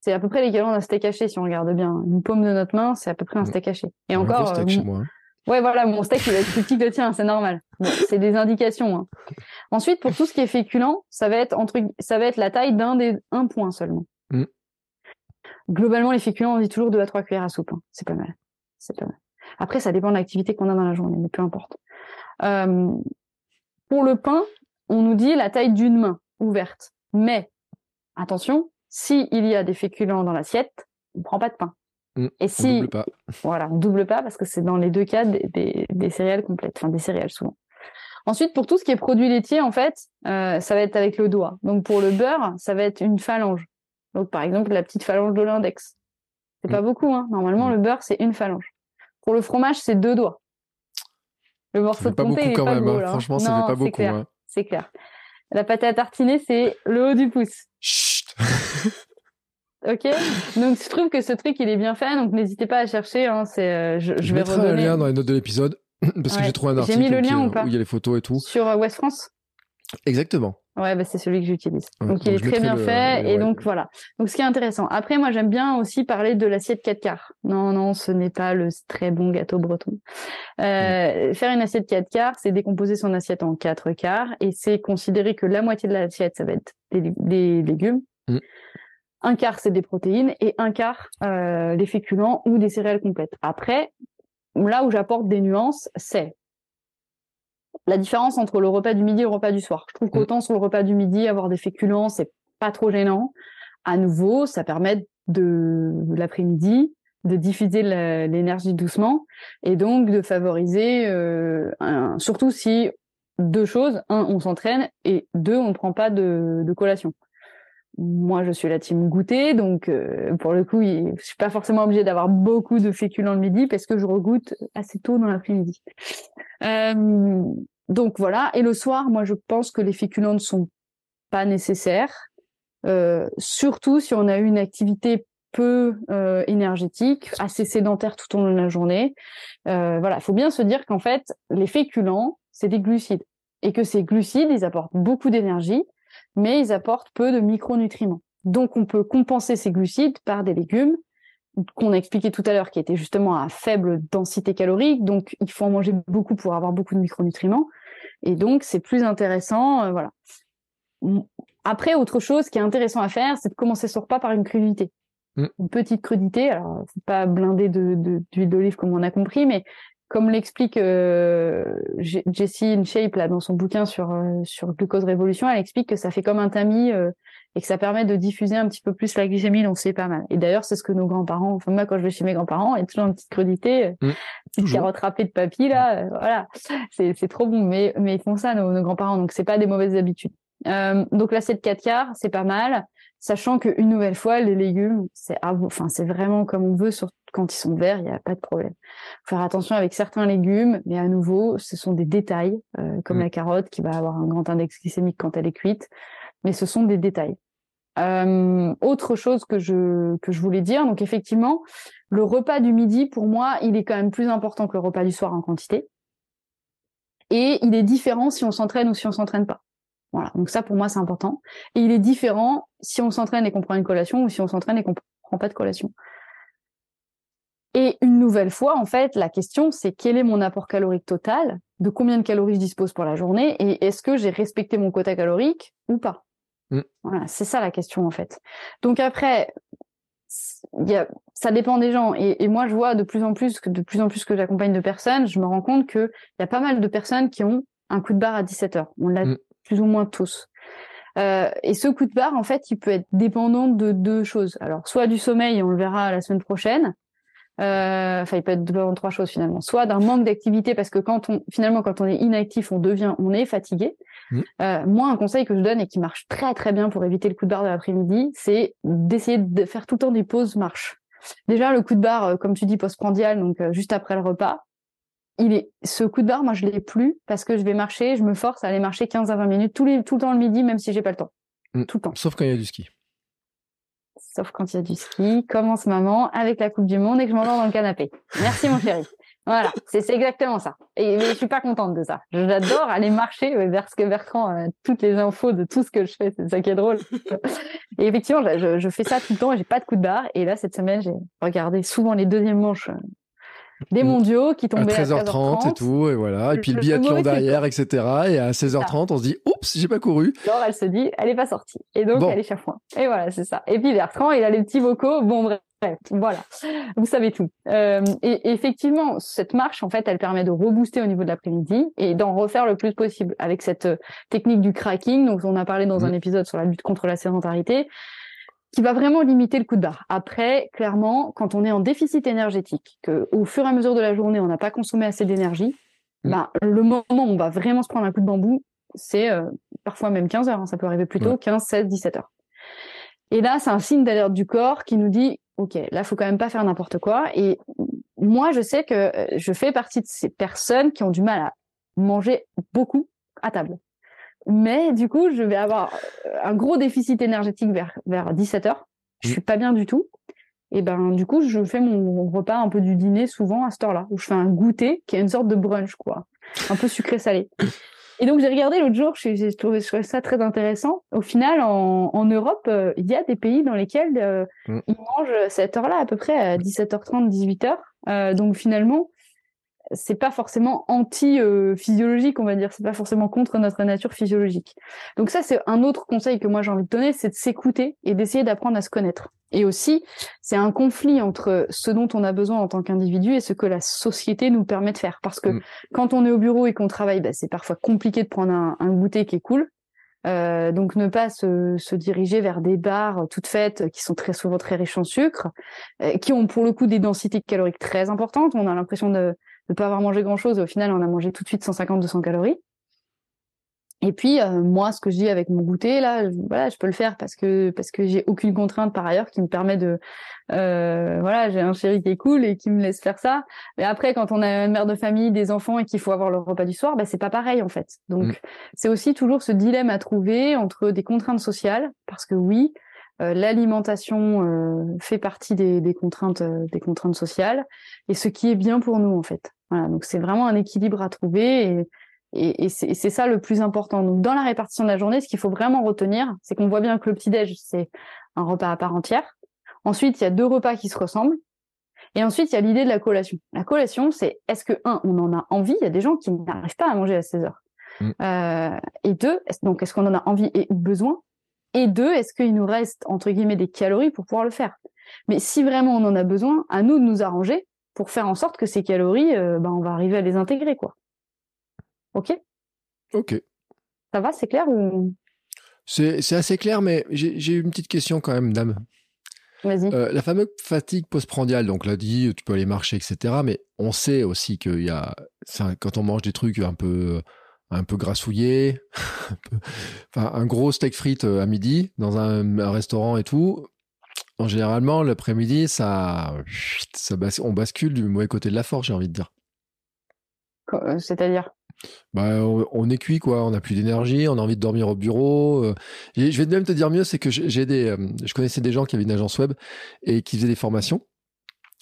c'est à peu près l'équivalent d'un steak haché si on regarde bien. Une paume de notre main, c'est à peu près un steak haché. Et encore. Steak chez moi. Hein. Ouais, voilà, mon steak, il va être plus petit que le tien, c'est normal. c'est des indications. Hein. Ensuite, pour tout ce qui est féculent, ça va être entre, ça va être la taille d'un des un point seulement. Mm. Globalement, les féculents, on dit toujours 2 à 3 cuillères à soupe. Hein. C'est pas mal. C'est pas mal. Après, ça dépend de l'activité qu'on a dans la journée, mais peu importe. Euh, pour le pain, on nous dit la taille d'une main ouverte. Mais attention, s'il y a des féculents dans l'assiette, on ne prend pas de pain. Mm, et si, on double pas. Voilà, on double pas parce que c'est dans les deux cas des, céréales complètes, enfin des céréales souvent. Ensuite, pour tout ce qui est produit laitier, en fait, euh, ça va être avec le doigt. Donc pour le beurre, ça va être une phalange. Donc par exemple, la petite phalange de l'index. C'est pas mm. beaucoup, hein. Normalement, mm. le beurre, c'est une phalange. Pour le fromage, c'est deux doigts. Le morceau de pas comté, beaucoup quand même. Hein. Franchement, ça fait pas beaucoup. Hein. C'est clair. La pâte à tartiner, c'est le haut du pouce. Chut Ok, donc je trouve que ce truc il est bien fait, donc n'hésitez pas à chercher. Hein, c'est, euh, je, je, vais mettrai un lien dans les notes de l'épisode parce que j'ai trouvé un article mis le lien où, ou pas il y a les photos et tout sur euh, West France? Exactement. Ouais, bah, c'est celui que j'utilise. donc il est très bien fait et donc voilà. Donc ce qui est intéressant. Après moi j'aime bien aussi parler de l'assiette 4 quarts. Non non, ce n'est pas le très bon gâteau breton. Euh. Faire une assiette 4 quarts, c'est décomposer son assiette en 4 quarts et c'est considérer que la moitié de l'assiette ça va être des, légumes. Mm. Un quart, c'est des protéines et un quart, euh, des féculents ou des céréales complètes. Après, là où j'apporte des nuances, c'est la différence entre le repas du midi et le repas du soir. Je trouve mm. qu'autant sur le repas du midi, avoir des féculents, c'est pas trop gênant. À nouveau, ça permet de l'après-midi de diffuser l'énergie doucement et donc de favoriser, euh, surtout si deux choses, un, on s'entraîne et deux, on ne prend pas de, de collation moi, je suis la team goûter, donc euh, pour le coup, je suis pas forcément obligée d'avoir beaucoup de féculents le midi parce que je regoute assez tôt dans l'après-midi. Euh, donc voilà. Et le soir, moi, je pense que les féculents ne sont pas nécessaires, euh, surtout si on a eu une activité peu énergétique, assez sédentaire tout au long de la journée. voilà, il faut bien se dire qu'en fait, les féculents, c'est des glucides et que ces glucides, ils apportent beaucoup d'énergie mais ils apportent peu de micronutriments. Donc on peut compenser ces glucides par des légumes qu'on a expliqué tout à l'heure, qui étaient justement à faible densité calorique, donc il faut en manger beaucoup pour avoir beaucoup de micronutriments, et donc c'est plus intéressant, euh, voilà. Après, autre chose qui est intéressant à faire, c'est de commencer son repas par une crudité. Mm. Une petite crudité, alors c'est pas blindé de, d'huile d'olive comme on a compris, mais comme l'explique euh, Jessie InShape là dans son bouquin sur euh, sur glucose révolution, elle explique que ça fait comme un tamis euh, et que ça permet de diffuser un petit peu plus la glycémie, donc c'est pas mal. Et d'ailleurs, c'est ce que nos grands-parents, enfin moi quand je vais chez mes grands-parents, il y a toujours une petite crudité, Mmh. petite carotte râpée de papy là, euh, voilà, c'est c'est trop bon. Mais mais ils font ça nos, nos grands-parents, donc c'est pas des mauvaises habitudes. Euh, donc l'assiette 4 quarts, c'est pas mal, sachant que une nouvelle fois, les légumes, c'est enfin c'est vraiment comme on veut, surtout quand ils sont verts, il y a pas de problème. Faut faire attention avec certains légumes, mais à nouveau, ce sont des détails, euh, comme Mm. la carotte qui va avoir un grand index glycémique quand elle est cuite, mais ce sont des détails. Euh, autre chose que je que je voulais dire, donc effectivement, le repas du midi pour moi, il est quand même plus important que le repas du soir en quantité, et il est différent si on s'entraîne ou si on s'entraîne pas. Voilà, donc ça pour moi c'est important, et il est différent si on s'entraîne et qu'on prend une collation ou si on s'entraîne et qu'on prend pas de collation. Et une nouvelle fois, en fait, la question, c'est quel est mon apport calorique total, de combien de calories je dispose pour la journée, et est-ce que j'ai respecté mon quota calorique ou pas Mm. Voilà, c'est ça la question, en fait. Donc après, y a, ça dépend des gens. Et, et moi, je vois de plus en plus que de plus en plus que j'accompagne de personnes, je me rends compte que il y a pas mal de personnes qui ont un coup de barre à 17 heures. On l'a Mm. plus ou moins tous. Euh, et ce coup de barre, en fait, il peut être dépendant de deux choses. Alors, soit du sommeil, on le verra la semaine prochaine. Euh, Enfin, il peut être de trois choses finalement. Soit d'un manque d'activité, parce que quand on, finalement, quand on est inactif, on devient, on est fatigué. Mhm. Euh, moi, un conseil que je donne et qui marche très très bien pour éviter le coup de barre de l'après-midi, c'est d'essayer de faire tout le temps des pauses marche. Déjà, le coup de barre, euh, comme tu dis, postprandial, donc euh, juste après le repas, il est, ce coup de barre, moi, je l'ai plus parce que je vais marcher, je me force à aller marcher 15 à 20 minutes tous les, tout le temps le midi, même si j'ai pas le temps. Mm. Tout le temps. Sauf quand il y a du ski. Sauf quand il y a du ski, comme en ce moment, avec la Coupe du Monde et que je m'endors dans le canapé. Merci, mon chéri. Voilà, c'est exactement ça. Et mais je suis pas contente de ça. J'adore aller marcher vers ce que Bertrand a toutes les infos de tout ce que je fais. C'est ça qui est drôle. Et effectivement, je, je- je fais ça tout le temps et j'ai pas de coup de barre. Et là, cette semaine, j'ai regardé souvent les deuxièmes manches euh, des Mm. mondiaux qui À tombaient à 13h30 et tout, et voilà. Et puis le Le- biathlon derrière, etc. Et à 16h30, on se dit, oups, j'ai pas couru. Alors elle se dit, elle est pas sortie. Et donc Bon. elle est chafouin. Et voilà, c'est ça. Et puis Bertrand, il a les petits vocaux. Bon, bref, voilà. Vous savez tout. Euh, et, effectivement, cette marche, en fait, elle permet de rebooster au niveau de l'après-midi et d'en refaire le plus possible avec cette euh, technique du cracking, dont on a parlé dans un Mhm. épisode sur la lutte contre la sédentarité, qui va vraiment limiter le coup de barre. Après, clairement, quand on est en déficit énergétique, que au fur et à mesure de la journée, on n'a pas consommé assez d'énergie, Mhm. ben, le moment où on va vraiment se prendre un coup de bambou, c'est euh, parfois même 15 heures, hein, ça peut arriver plus tôt, Ouais. 15, 16, 17 heures. Et là, c'est un signe d'alerte du corps qui nous dit, OK, là, faut quand même pas faire n'importe quoi. Et moi, je sais que euh, je fais partie de ces personnes qui ont du mal à manger beaucoup à table. Mais du coup, je vais avoir euh, un gros déficit énergétique vers, vers 17 heures. Je Mm. suis pas bien du tout. Et ben, du coup, je fais mon repas un peu du dîner souvent à cette heure-là, où je fais un goûter qui est une sorte de brunch, quoi. Un peu sucré-salé. Et donc, j'ai regardé l'autre jour, j'ai trouvé, je trouvais ça très intéressant. Au final, en, en Europe, euh, il y a des pays dans lesquels euh, Mm. ils mangent cette heure-là, à peu près à 17h30, 18h. Euh, donc, finalement, c'est pas forcément anti-physiologique, on va dire. C'est pas forcément contre notre nature physiologique. Donc ça, c'est un autre conseil que moi j'ai envie de donner, c'est de s'écouter et d'essayer d'apprendre à se connaître. Et aussi, c'est un conflit entre ce dont on a besoin en tant qu'individu et ce que la société nous permet de faire. Parce que Mm. quand on est au bureau et qu'on travaille, bah, c'est parfois compliqué de prendre un, un goûter qui est cool. Euh, donc ne pas se, se diriger vers des bars toutes faites qui sont très souvent très riches en sucre, euh, qui ont pour le coup des densités caloriques très importantes. On a l'impression de ne pas avoir mangé grand chose et au final on a mangé tout de suite 150-200 calories. Et puis euh, moi, ce que je dis avec mon goûter là, je, voilà, je peux le faire parce que parce que j'ai aucune contrainte par ailleurs qui me permet de euh, voilà, j'ai un chéri qui est cool et qui me laisse faire ça. Mais après, quand on a une mère de famille, des enfants et qu'il faut avoir le repas du soir, bah c'est pas pareil en fait. Donc Mm. c'est aussi toujours ce dilemme à trouver entre des contraintes sociales parce que oui, euh, l'alimentation euh, fait partie des, des contraintes euh, des contraintes sociales et ce qui est bien pour nous en fait. Voilà, donc c'est vraiment un équilibre à trouver et et, et c'est ça le plus important. Donc, dans la répartition de la journée, ce qu'il faut vraiment retenir, c'est qu'on voit bien que le petit-déj, c'est un repas à part entière. Ensuite, il y a deux repas qui se ressemblent. Et ensuite, il y a l'idée de la collation. La collation, c'est est-ce que, un, on en a envie? Il y a des gens qui n'arrivent pas à manger à 16 heures. Mm. Euh, et deux, donc, est-ce qu'on en a envie et besoin? Et deux, est-ce qu'il nous reste, entre guillemets, des calories pour pouvoir le faire? Mais si vraiment on en a besoin, à nous de nous arranger pour faire en sorte que ces calories, euh, ben, on va arriver à les intégrer, quoi. Ok? Ok. Ça va, c'est clair ou... C'est assez clair, mais j'ai une petite question quand même, dame. Vas-y. Euh, la fameuse fatigue postprandiale, donc l'a dit, tu peux aller marcher, etc. Mais on sait aussi qu'il y a, quand on mange des trucs un peu, un peu grassouillés, enfin un gros steak frites euh, à midi dans un, restaurant et tout. En généralement, l'après-midi, ça, ça on bascule du mauvais côté de la force, j'ai envie de dire. Euh, c'est-à-dire? Bah, on, est cuit quoi, on n'a plus d'énergie, on a envie de dormir au bureau. Euh. je vais même te dire mieux, c'est que j'ai des, euh, je connaissais des gens qui avaient une agence web et qui faisaient des formations.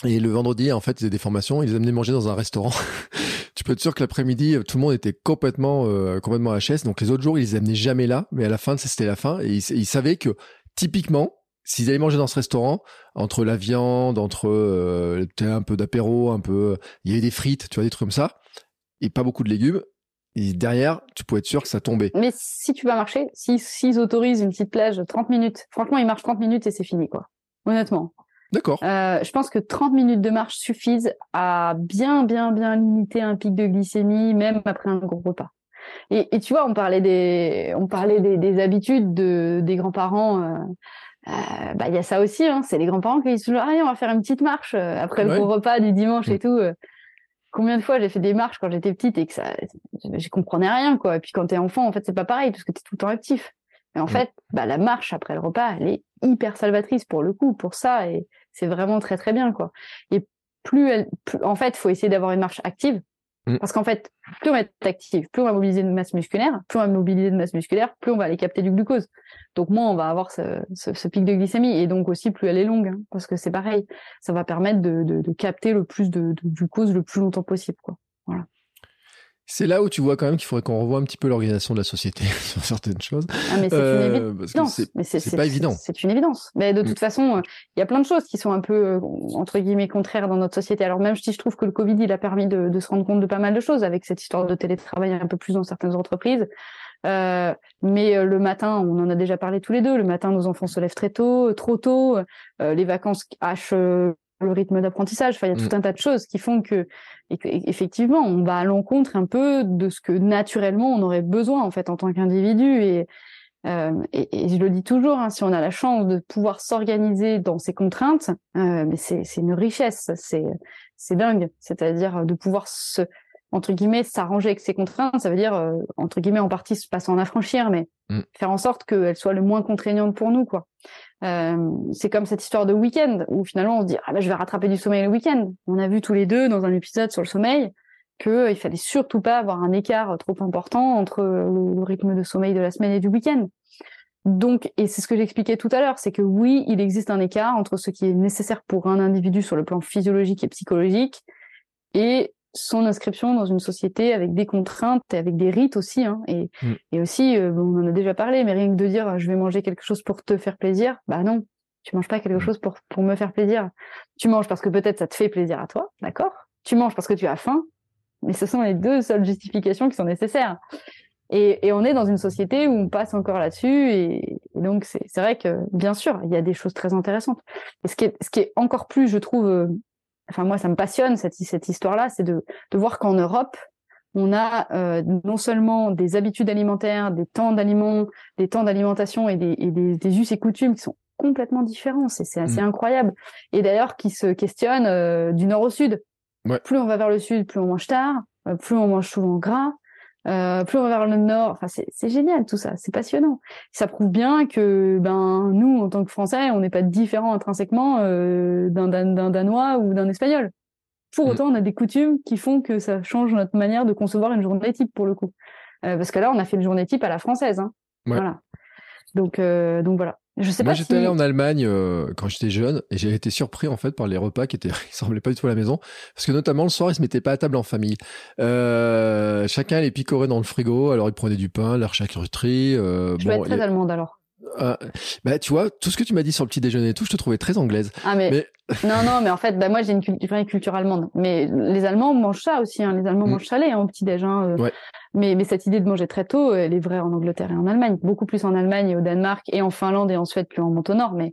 Et le vendredi, en fait, ils faisaient des formations, ils les amenaient manger dans un restaurant. tu peux être sûr que l'après-midi, tout le monde était complètement, euh, complètement HS. Donc les autres jours, ils les amenaient jamais là, mais à la fin, c'était la fin. Et ils, savaient que typiquement, s'ils allaient manger dans ce restaurant, entre la viande, entre un peu d'apéro, un peu, il y avait des frites, tu vois, des trucs comme ça et pas beaucoup de légumes. Et derrière, tu peux être sûr que ça tombait. Mais si tu vas marcher, s'ils si, autorisent une petite plage 30 minutes, franchement, ils marchent 30 minutes et c'est fini, quoi. Honnêtement. D'accord. Euh, je pense que 30 minutes de marche suffisent à bien, bien, bien limiter un pic de glycémie, même après un gros repas. Et, et tu vois, on parlait des, on parlait des, des habitudes de, des grands-parents. Euh, euh, bah, il y a ça aussi, hein, c'est les grands-parents qui disent toujours, allez, on va faire une petite marche euh, après le gros repas du dimanche et tout combien de fois j'ai fait des marches quand j'étais petite et que ça, je comprenais rien, quoi. Et puis quand t'es enfant, en fait, c'est pas pareil parce que t'es tout le temps actif. Et en mm. fait, bah, la marche après le repas, elle est hyper salvatrice pour le coup, pour ça, et c'est vraiment très très bien, quoi. Et plus elle, en fait, faut essayer d'avoir une marche active Mm. Parce qu'en fait, plus on va être actif, plus on va mobiliser de masse musculaire, plus on va mobiliser de masse musculaire, plus on va aller capter du glucose. Donc moins on va avoir ce, ce, pic de glycémie et donc aussi plus elle est longue, hein, parce que c'est pareil, ça va permettre de, de, capter le plus de, de, glucose le plus longtemps possible. Quoi. Voilà. C'est là où tu vois quand même qu'il faudrait qu'on revoie un petit peu l'organisation de la société sur certaines choses. Ah, mais c'est une euh, évidence. C'est pas évident. C'est une évidence. Mais de toute mm. façon, il y a plein de choses qui sont un peu, euh, entre guillemets, contraires dans notre société. Alors même si je trouve que le Covid, il a permis de, de se rendre compte de pas mal de choses avec cette histoire de télétravail un peu plus dans certaines entreprises. Euh, mais euh, le matin, on en a déjà parlé tous les deux. Le matin, nos enfants se lèvent très tôt, trop tôt. Euh, les vacances hachent le rythme d'apprentissage. Enfin, il y a tout mm. un tas de choses qui font que, effectivement, on va à l'encontre un peu de ce que naturellement on aurait besoin en fait en tant qu'individu. Et, euh, et, je le dis toujours, hein, si on a la chance de pouvoir s'organiser dans ces contraintes, euh, mais c'est une richesse, c'est c'est dingue. C'est-à-dire de pouvoir se entre guillemets s'arranger avec ces contraintes, ça veut dire euh, entre guillemets en partie se passer en affranchir, mais mm. faire en sorte qu'elles soient le moins contraignantes pour nous, quoi. Euh, c'est comme cette histoire de week-end où finalement on se dit ah ben je vais rattraper du sommeil le week-end. On a vu tous les deux dans un épisode sur le sommeil que euh, il fallait surtout pas avoir un écart trop important entre le, rythme de sommeil de la semaine et du week-end. Donc, et c'est ce que j'expliquais tout à l'heure, c'est que oui, il existe un écart entre ce qui est nécessaire pour un individu sur le plan physiologique et psychologique et son inscription dans une société avec des contraintes et avec des rites aussi. Hein, et, mm. et aussi, euh, on en a déjà parlé, mais rien que de dire je vais manger quelque chose pour te faire plaisir, bah non, tu manges pas quelque mm. chose pour, pour me faire plaisir. Tu manges parce que peut-être ça te fait plaisir à toi, d'accord Tu manges parce que tu as faim, mais ce sont les deux seules justifications qui sont nécessaires. Et, et on est dans une société où on passe encore là-dessus, et, donc c'est vrai que bien sûr, il y a des choses très intéressantes. Et ce qui est, ce qui est encore plus, je trouve, euh, enfin moi ça me passionne cette, cette histoire-là, c'est de, de voir qu'en Europe, on a euh, non seulement des habitudes alimentaires, des temps d'aliments, des temps d'alimentation et, des, et des, des, us et coutumes qui sont complètement différents. C'est assez mmh. incroyable. Et d'ailleurs, qui se questionnent euh, du nord au sud. Ouais. Plus on va vers le sud, plus on mange tard, euh, plus on mange souvent gras, euh, plus on va vers le nord. Enfin, c'est génial tout ça, c'est passionnant. Ça prouve bien que ben nous, en tant que Français, on n'est pas différent intrinsèquement euh, d'un Danois ou d'un Espagnol. Pour mm. autant, on a des coutumes qui font que ça change notre manière de concevoir une journée type pour le coup. Euh, parce que là, on a fait une journée type à la française. Hein. Voilà. Donc, donc voilà. Je sais Moi, j'étais allé en Allemagne euh, quand j'étais jeune et j'ai été surpris en fait par les repas qui étaient, ils semblaient pas du tout à la maison parce que notamment le soir ils se mettaient pas à table en famille. Euh, chacun les picorait dans le frigo, alors ils prenaient du pain, leur charcuterie. Euh, je bon, vais être très allemande alors. Euh, bah tu vois tout ce que tu m'as dit sur le petit déjeuner et tout, je te trouvais très anglaise. Ah mais, Non, non, mais en fait, bah, moi, j'ai une, culture allemande. Mais les Allemands mangent ça aussi. Hein. Les Allemands mm. mangent salé hein, au petit-déj. Hein, euh. mais, mais cette idée de manger très tôt, elle est vraie en Angleterre et en Allemagne. Beaucoup plus en Allemagne et au Danemark et en Finlande et en Suède plus en monte au nord. Mais,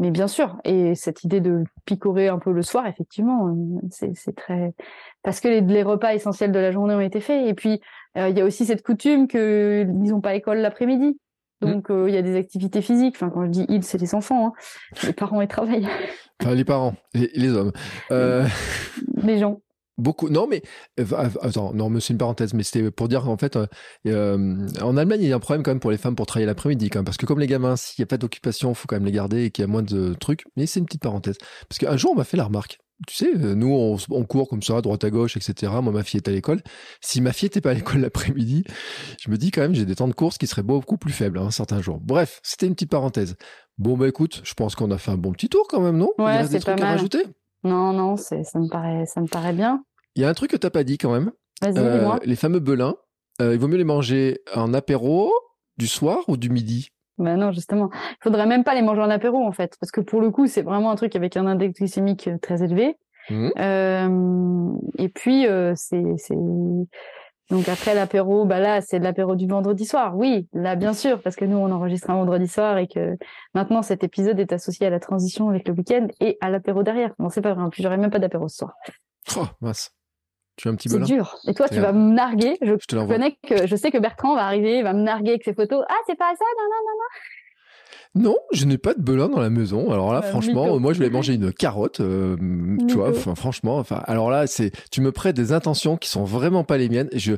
mais bien sûr. Et cette idée de picorer un peu le soir, effectivement, euh, c'est très... Parce que les, repas essentiels de la journée ont été faits. Et puis, euh, il y a aussi cette coutume qu'ils n'ont pas école l'après-midi. Mm. Donc, il y a des activités physiques. Enfin, quand je dis ils, c'est les enfants. Hein. Les parents, ils travaillent. Enfin, les parents, les, les hommes. Euh... Les gens. Beaucoup. Non, mais euh, attends, non, mais c'est une parenthèse, mais c'était pour dire qu'en fait, euh, euh, en Allemagne, il y a un problème quand même pour les femmes pour travailler l'après-midi, quand même, parce que comme les gamins, s'il n'y a pas d'occupation, il faut quand même les garder et qu'il y a moins de trucs. Mais c'est une petite parenthèse, parce qu'un jour, on m'a fait la remarque. Tu sais, nous, on, on, court comme ça, droite à gauche, etc. Moi, ma fille est à l'école. Si ma fille n'était pas à l'école l'après-midi, je me dis quand même, j'ai des temps de course qui seraient beaucoup plus faibles, hein, certains jours. Bref, c'était une petite parenthèse. Bon, bah écoute, je pense qu'on a fait un bon petit tour quand même, non? Ouais, Il reste des trucs à rajouter? Non, non, ça me, paraît, ça me paraît bien. Il y a un truc que t'as pas dit quand même. Vas-y, euh, Les fameux belins, euh, il vaut mieux les manger en apéro, du soir ou du midi? Ben non, justement. Il faudrait même pas les manger en apéro, en fait. Parce que pour le coup, c'est vraiment un truc avec un index glycémique euh, très élevé. Mmh. et puis, c'est donc après l'apéro, bah là, c'est l'apéro du vendredi soir. Oui, là, bien sûr, parce que nous, on enregistre un vendredi soir et que maintenant, cet épisode est associé à la transition avec le week-end et à l'apéro derrière. Non, c'est pas vrai. Puis j'aurais même pas d'apéro ce soir. Oh, mince. Tu un petit C'est dur. Et toi, tu vas me narguer. Je, connais que, je sais que Bertrand va arriver, va me narguer avec ses photos. Ah, c'est pas ça, non, non, non, non. Non, je n'ai pas de belin dans la maison. Alors là, franchement, moi, je vais manger une carotte. Euh, tu vois, franchement, enfin, alors là, c'est, tu me prêtes des intentions qui sont vraiment pas les miennes. Je,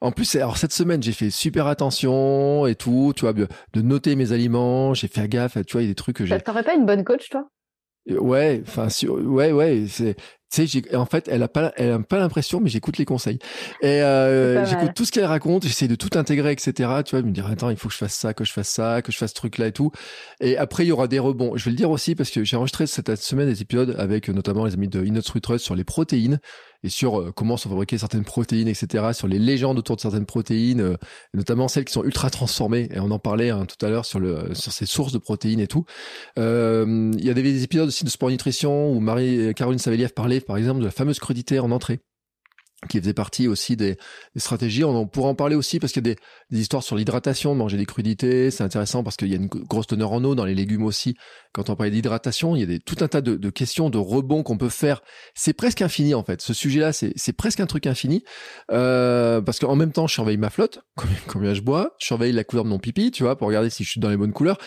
en plus, alors cette semaine, j'ai fait super attention et tout, tu vois, de noter mes aliments. J'ai fait gaffe, tu vois, il y a des trucs que j'ai. T'aurais pas une bonne coach, toi? Ouais, enfin, ouais, ouais, c'est, tu sais, en fait, elle a pas, elle a pas l'impression, mais j'écoute les conseils. Et euh, j'écoute tout ce qu'elle raconte, j'essaie de tout intégrer, etc. Tu vois, me dire, attends, il faut que je fasse ça, que je fasse ça, que je fasse ce truc-là et tout. Et après, il y aura des rebonds. Je vais le dire aussi parce que j'ai enregistré cette semaine des épisodes avec notamment les amis de Sweet sur les protéines et sur euh, comment sont fabriquées certaines protéines, etc., sur les légendes autour de certaines protéines, euh, notamment celles qui sont ultra transformées. Et on en parlait hein, tout à l'heure sur sur ces sources de protéines et tout. Euh, il y a des, épisodes aussi de Sport Nutrition où Marie Caroline Saveliev parlait, par exemple, de la fameuse crudité en entrée qui faisait partie aussi des, stratégies. On en pourra en parler aussi parce qu'il y a des, des histoires sur l'hydratation, manger des crudités, c'est intéressant parce qu'il y a une grosse teneur en eau dans les légumes aussi. Quand on parle d'hydratation, il y a des, tout un tas de, de questions, de rebonds qu'on peut faire. C'est presque infini en fait. Ce sujet-là, c'est presque un truc infini euh, parce qu'en même temps, je surveille ma flotte, combien, combien je bois, je surveille la couleur de mon pipi, tu vois, pour regarder si je suis dans les bonnes couleurs.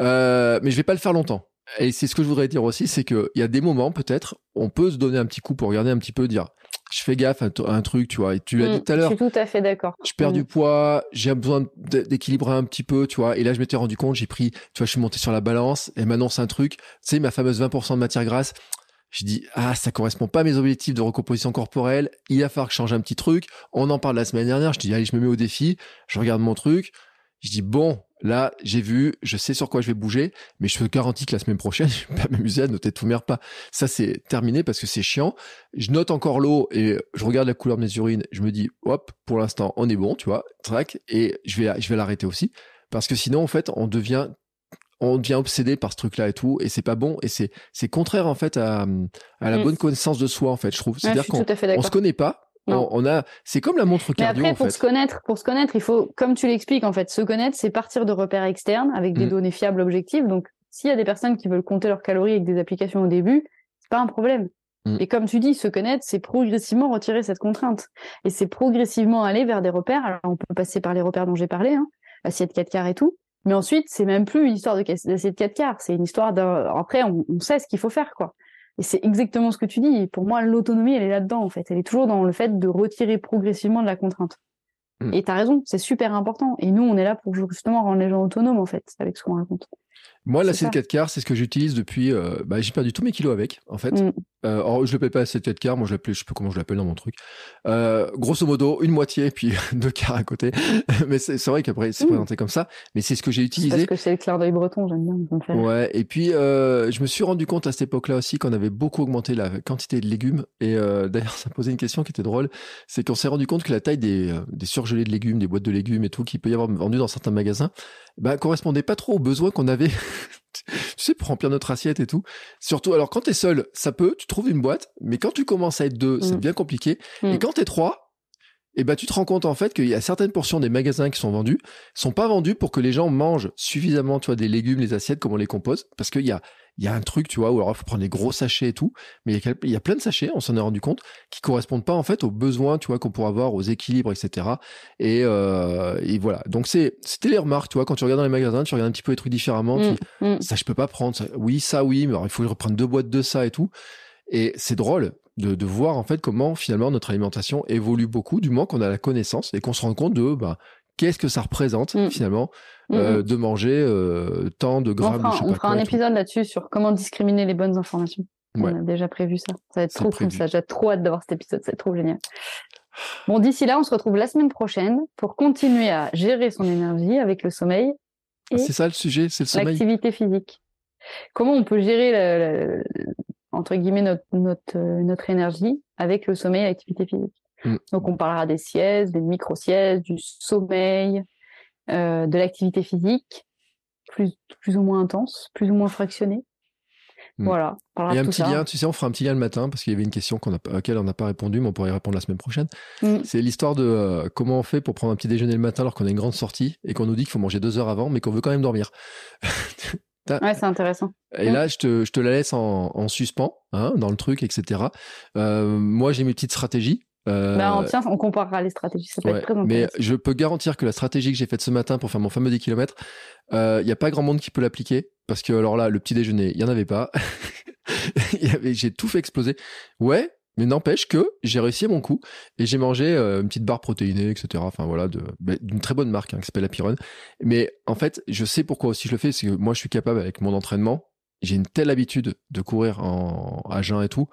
Euh, mais je vais pas le faire longtemps. Et c'est ce que je voudrais dire aussi, c'est qu'il y a des moments peut-être, on peut se donner un petit coup pour regarder un petit peu, dire je fais gaffe à, un truc, tu vois. Et tu l'as dit mm, tout à l'heure. Je suis tout à fait d'accord. Je perds du mm. poids, j'ai besoin d'équilibrer un petit peu, tu vois. Et là, je m'étais rendu compte, j'ai pris, tu vois, je suis monté sur la balance et maintenant c'est un truc, tu sais, ma fameuse 20% de matière grasse. Je dis, ah, ça correspond pas à mes objectifs de recomposition corporelle. Il va falloir que je change un petit truc. On en parle la semaine dernière. Je dis, allez, je me mets au défi. Je regarde mon truc. Je dis, bon, Là, j'ai vu, je sais sur quoi je vais bouger, mais je te garantis que la semaine prochaine, je vais pas m'amuser à noter tous mes repas. Ça, c'est terminé parce que c'est chiant. Je note encore l'eau et je regarde la couleur de mes urines. Je me dis, hop, pour l'instant, on est bon, tu vois, track. Et je vais, je vais l'arrêter aussi. Parce que sinon, en fait, on devient, on devient obsédé par ce truc-là et tout. Et c'est pas bon. Et c'est, c'est contraire, en fait, à, à la mm. bonne connaissance de soi, en fait, je trouve. C'est-à-dire qu'on, on se connaît pas on, a, c'est comme la montre cardio. Mais après, pour se connaître, pour se connaître, il faut, comme tu l'expliques, en fait, se connaître, c'est partir de repères externes avec des mm. données fiables, objectives. Donc, s'il y a des personnes qui veulent compter leurs calories avec des applications au début, c'est pas un problème. Mm. Et comme tu dis, se connaître, c'est progressivement retirer cette contrainte. Et c'est progressivement aller vers des repères. Alors, on peut passer par les repères dont j'ai parlé, hein, assiette 4 quarts et tout. Mais ensuite, c'est même plus une histoire d'assiette 4 quarts. C'est une histoire d'un, après, on, on sait ce qu'il faut faire, quoi. Et c'est exactement ce que tu dis. Pour moi, l'autonomie, elle est là-dedans, en fait. Elle est toujours dans le fait de retirer progressivement de la contrainte. Mm. Et tu as raison, c'est super important. Et nous, on est là pour justement rendre les gens autonomes, en fait, avec ce qu'on raconte. Moi, la 4 quarts, c'est ce que j'utilise depuis. Euh, bah, j'ai perdu tous mes kilos avec, en fait. Mm. Euh, or, je le paye pas à 4 quarts, moi je l'appelle, je sais pas comment je l'appelle dans mon truc. Euh, grosso modo, une moitié, puis deux quarts à côté. mais c'est vrai qu'après, c'est mm. présenté comme ça. Mais c'est ce que j'ai utilisé. Parce que c'est le clair d'œil breton, j'aime bien. Ouais, et puis je me suis rendu compte à cette époque-là aussi qu'on avait beaucoup augmenté la quantité de légumes. Et d'ailleurs, ça posait une question qui était drôle. C'est qu'on s'est rendu compte que la taille des, des surgelés de légumes, des boîtes de légumes et tout, qui peut y avoir vendu dans certains magasins, bah, correspondait pas trop aux besoins qu'on avait tu sais, pour remplir notre assiette et tout. Surtout, alors quand t'es seul, ça peut, tu trouves une boîte, mais quand tu commences à être deux, c'est Mm. bien compliqué. Mm. Et quand t'es trois, eh ben, tu te rends compte en fait qu'il y a certaines portions des magasins qui sont vendus, sont pas vendus pour que les gens mangent suffisamment, tu vois, des légumes, les assiettes, comme on les compose, parce qu'il y a, il y a un truc, tu vois, où alors il faut prendre les gros sachets et tout, mais il y a, il y a plein de sachets, on s'en est rendu compte, qui correspondent pas en fait aux besoins, tu vois, qu'on pourrait avoir, aux équilibres, etc. Et, euh, et voilà. Donc c'est, c'était les remarques, tu vois, quand tu regardes dans les magasins, tu regardes un petit peu les trucs différemment, tu Mm, mm. ça je peux pas prendre ça. oui ça oui mais alors, il faut reprendre deux boîtes de ça et tout et c'est drôle de, de voir en fait comment finalement notre alimentation évolue beaucoup du moment qu'on a la connaissance et qu'on se rend compte de bah, qu'est-ce que ça représente Mm. finalement Mm, euh, de manger euh, tant de On grammes fera, je sais on pas fera quoi un épisode là-dessus sur comment discriminer les bonnes informations. Ouais. On a déjà prévu ça. Ça va être trop cool, ça. J'ai trop hâte d'avoir cet épisode. C'est trop génial. Bon, d'ici là, on se retrouve la semaine prochaine pour continuer à gérer son énergie avec le sommeil Ah, c'est ça le sujet c'est le sommeil l'activité physique. Comment on peut gérer le- le- entre guillemets notre notre euh, notre énergie avec le sommeil et l'activité physique. Mm. Donc on parlera des siestes, des micro siestes, du sommeil, euh, de l'activité physique plus plus ou moins intense, plus ou moins fractionnée. Mm. Voilà, on parlera et un tout petit ça. lien, tu sais, on fera un petit lien le matin parce qu'il y avait une question qu'on a, à laquelle on n'a pas répondu, mais on pourrait y répondre la semaine prochaine. Mm. C'est l'histoire de euh, comment on fait pour prendre un petit déjeuner le matin alors qu'on a une grande sortie et qu'on nous dit qu'il faut manger deux heures avant, mais qu'on veut quand même dormir. Ouais, c'est intéressant. Et là, je te, je te la laisse en, en suspens, hein, dans le truc, etc. Euh, moi, j'ai mes petites stratégies. Euh, Bah, on, tiens, on comparera les stratégies. Ça peut ouais, être très mais je peux garantir que la stratégie que j'ai faite ce matin pour faire mon fameux 10 km, il n'y a pas grand monde qui peut l'appliquer. Parce que, alors là, le petit déjeuner, il n'y en avait pas. J'ai tout fait exploser. Ouais, mais n'empêche que j'ai réussi mon coup et j'ai mangé euh, une petite barre protéinée, etc. Enfin voilà, d'une très bonne marque hein, qui s'appelle Apiron. Mais en fait, je sais pourquoi aussi je le fais, c'est que moi je suis capable avec mon entraînement, j'ai une telle habitude de courir en, à jeun et tout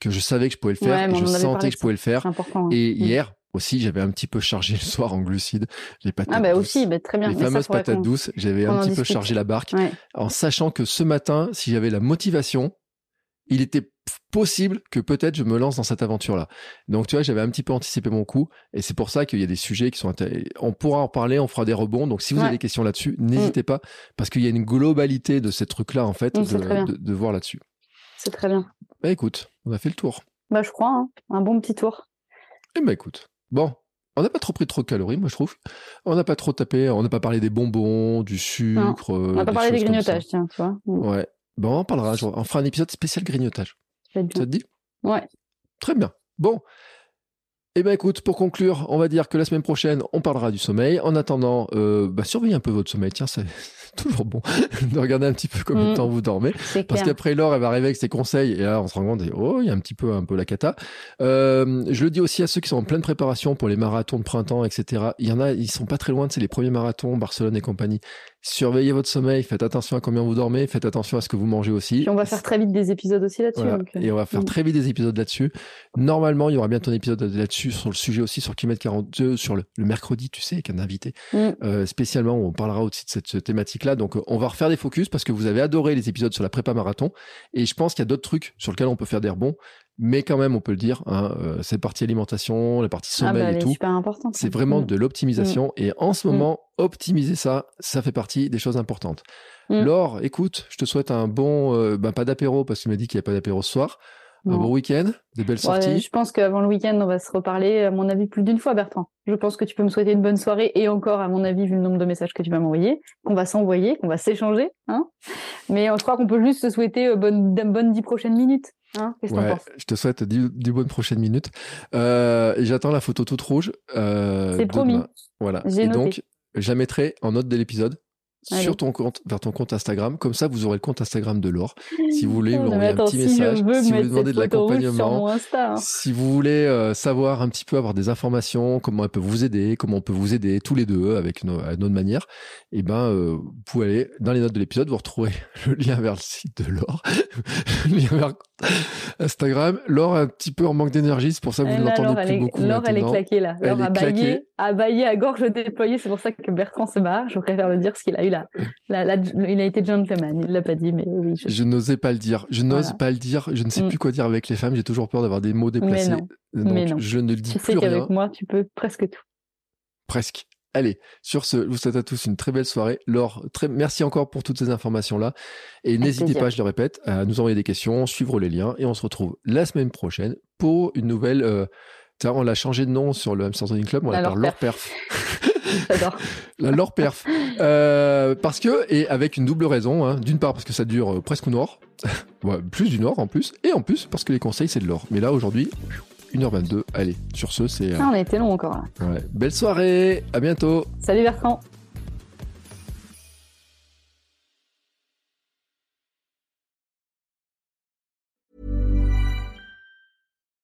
que je savais que je pouvais le faire Ouais, et je sentais que je pouvais le faire. Hein. Et Mm. hier aussi, j'avais un petit peu chargé le soir en glucides, les patates Ah bah douces. aussi, bah, très bien. les Mais fameuses patates douces, j'avais un petit peu chargé la barque Ouais. en sachant que ce matin, si j'avais la motivation, il était possible que peut-être je me lance dans cette aventure-là. Donc tu vois, j'avais un petit peu anticipé mon coup, et c'est pour ça qu'il y a des sujets qui sont intéressants. On pourra en parler, on fera des rebonds. Donc si vous Ouais. avez des questions là-dessus, n'hésitez pas, parce qu'il y a une globalité de ces trucs-là en fait, Mm, de, de- de voir là-dessus. C'est très bien. Bah écoute, on a fait le tour. Bah, je crois, hein. un bon petit tour. Eh ben écoute, bon. On n'a pas trop pris trop de calories, moi je trouve. On n'a pas trop tapé, on n'a pas parlé des bonbons, du sucre. On n'a pas parlé des grignotages, tiens, tu vois. Mm. Ouais. Bon, on en parlera. On fera un épisode spécial grignotage. Ça bien. te dit Ouais. Très bien. Bon. Eh ben écoute, pour conclure, on va dire que la semaine prochaine, on parlera du sommeil. En attendant, euh, bah, surveillez un peu votre sommeil. Tiens, c'est toujours bon de regarder un petit peu combien de Mm. temps vous dormez. Parce qu'après, Laure, elle va arriver avec ses conseils et là, on se rend compte, et, oh, il y a un petit peu, un peu la cata. Euh, je le dis aussi à ceux qui sont en pleine préparation pour les marathons de printemps, etc. Il y en a, ils sont pas très loin de c'est les premiers marathons, Barcelone et compagnie. Surveillez votre sommeil, faites attention à combien vous dormez, faites attention à ce que vous mangez aussi. Puis on va faire très vite des épisodes aussi là-dessus. Voilà. euh, Et on va faire mm. très vite des épisodes là-dessus. Normalement, il y aura bientôt un épisode là-dessus, sur le sujet aussi, sur Kilomètre 42, sur le, le mercredi, tu sais, avec un invité. Mm. Euh, spécialement, où on parlera aussi de cette thématique-là. Donc, euh, on va refaire des focus parce que vous avez adoré les épisodes sur la prépa marathon. Et je pense qu'il y a d'autres trucs sur lesquels on peut faire des rebonds. Mais quand même, on peut le dire, hein, euh, cette partie alimentation, la partie Ah sommeil bah, elle et tout, importante. c'est vraiment Mm. de l'optimisation. Et en ce Mm. moment, optimiser ça, ça fait partie des choses importantes. Mm. Laure, écoute, je te souhaite un bon, euh, ben, pas d'apéro parce que tu m'as dit qu'il n'y a pas d'apéro ce soir. Un bon week-end, des belles Ouais, sorties. je pense qu'avant le week-end, on va se reparler, à mon avis, plus d'une fois, Bertrand. Je pense que tu peux me souhaiter une bonne soirée et encore, à mon avis, vu le nombre de messages que tu vas m'envoyer, qu'on va s'envoyer, qu'on va s'échanger. Hein Mais euh, je crois qu'on peut juste se souhaiter euh, bonne, de bonnes dix prochaines minutes. Hein Qu'est-ce que t'en Ouais, penses? je te souhaite du, du bonnes prochaines minutes. Euh, J'attends la photo toute rouge. Euh, C'est promis. Voilà. Et noté. donc, je la mettrai en note de l'épisode Allez. sur ton compte, vers ton compte Instagram. Comme ça, vous aurez le compte Instagram de Laure. Si vous voulez, vous envoyez un petit si message. veux si vous demandez cette de l'accompagnement. hein. Si vous voulez euh, savoir un petit peu, avoir des informations, comment elle peut vous aider, comment on peut vous aider tous les deux avec nos, à notre manière, et ben, euh, vous pouvez aller dans les notes de l'épisode, vous retrouverez le lien vers le site de Laure, le lien vers Instagram. Laure est un petit peu en manque d'énergie, c'est pour ça que vous ne l'entendez plus est, beaucoup Laure, elle est claquée là. Laure a a baillé à gorge déployée. C'est pour ça que Bertrand se barre. Je préfère le dire parce qu'il a eu la, la, la- il a été gentleman. Il l'a pas dit, mais oui. Je... Je n'osais pas le dire. Je n'ose Voilà. pas le dire. Je ne sais Mm. plus quoi dire avec les femmes. J'ai toujours peur d'avoir des mots déplacés. non. Donc, Mais non. je ne le dis Tu sais plus qu'avec moi, tu peux presque tout. Presque. Allez, sur ce, je vous souhaite à tous une très belle soirée. Laure, très, merci encore pour toutes ces informations-là. Et n'hésitez pas, je le répète, à nous envoyer des questions, suivre les liens. Et on se retrouve la semaine prochaine pour une nouvelle... Euh, on l'a changé de nom sur le Hamster Club, on l'appelle Laure Perf. J'adore. La Laure Perf. Euh, parce que, et avec une double raison, hein. d'une part parce que ça dure euh, presque une heure, plus d'une heure en plus, et en plus parce que les conseils c'est de l'or. Mais là aujourd'hui, 1h22. Allez, sur ce, c'est. Ah, on a été long encore là. Ouais. Belle soirée, à bientôt. Salut Bertrand.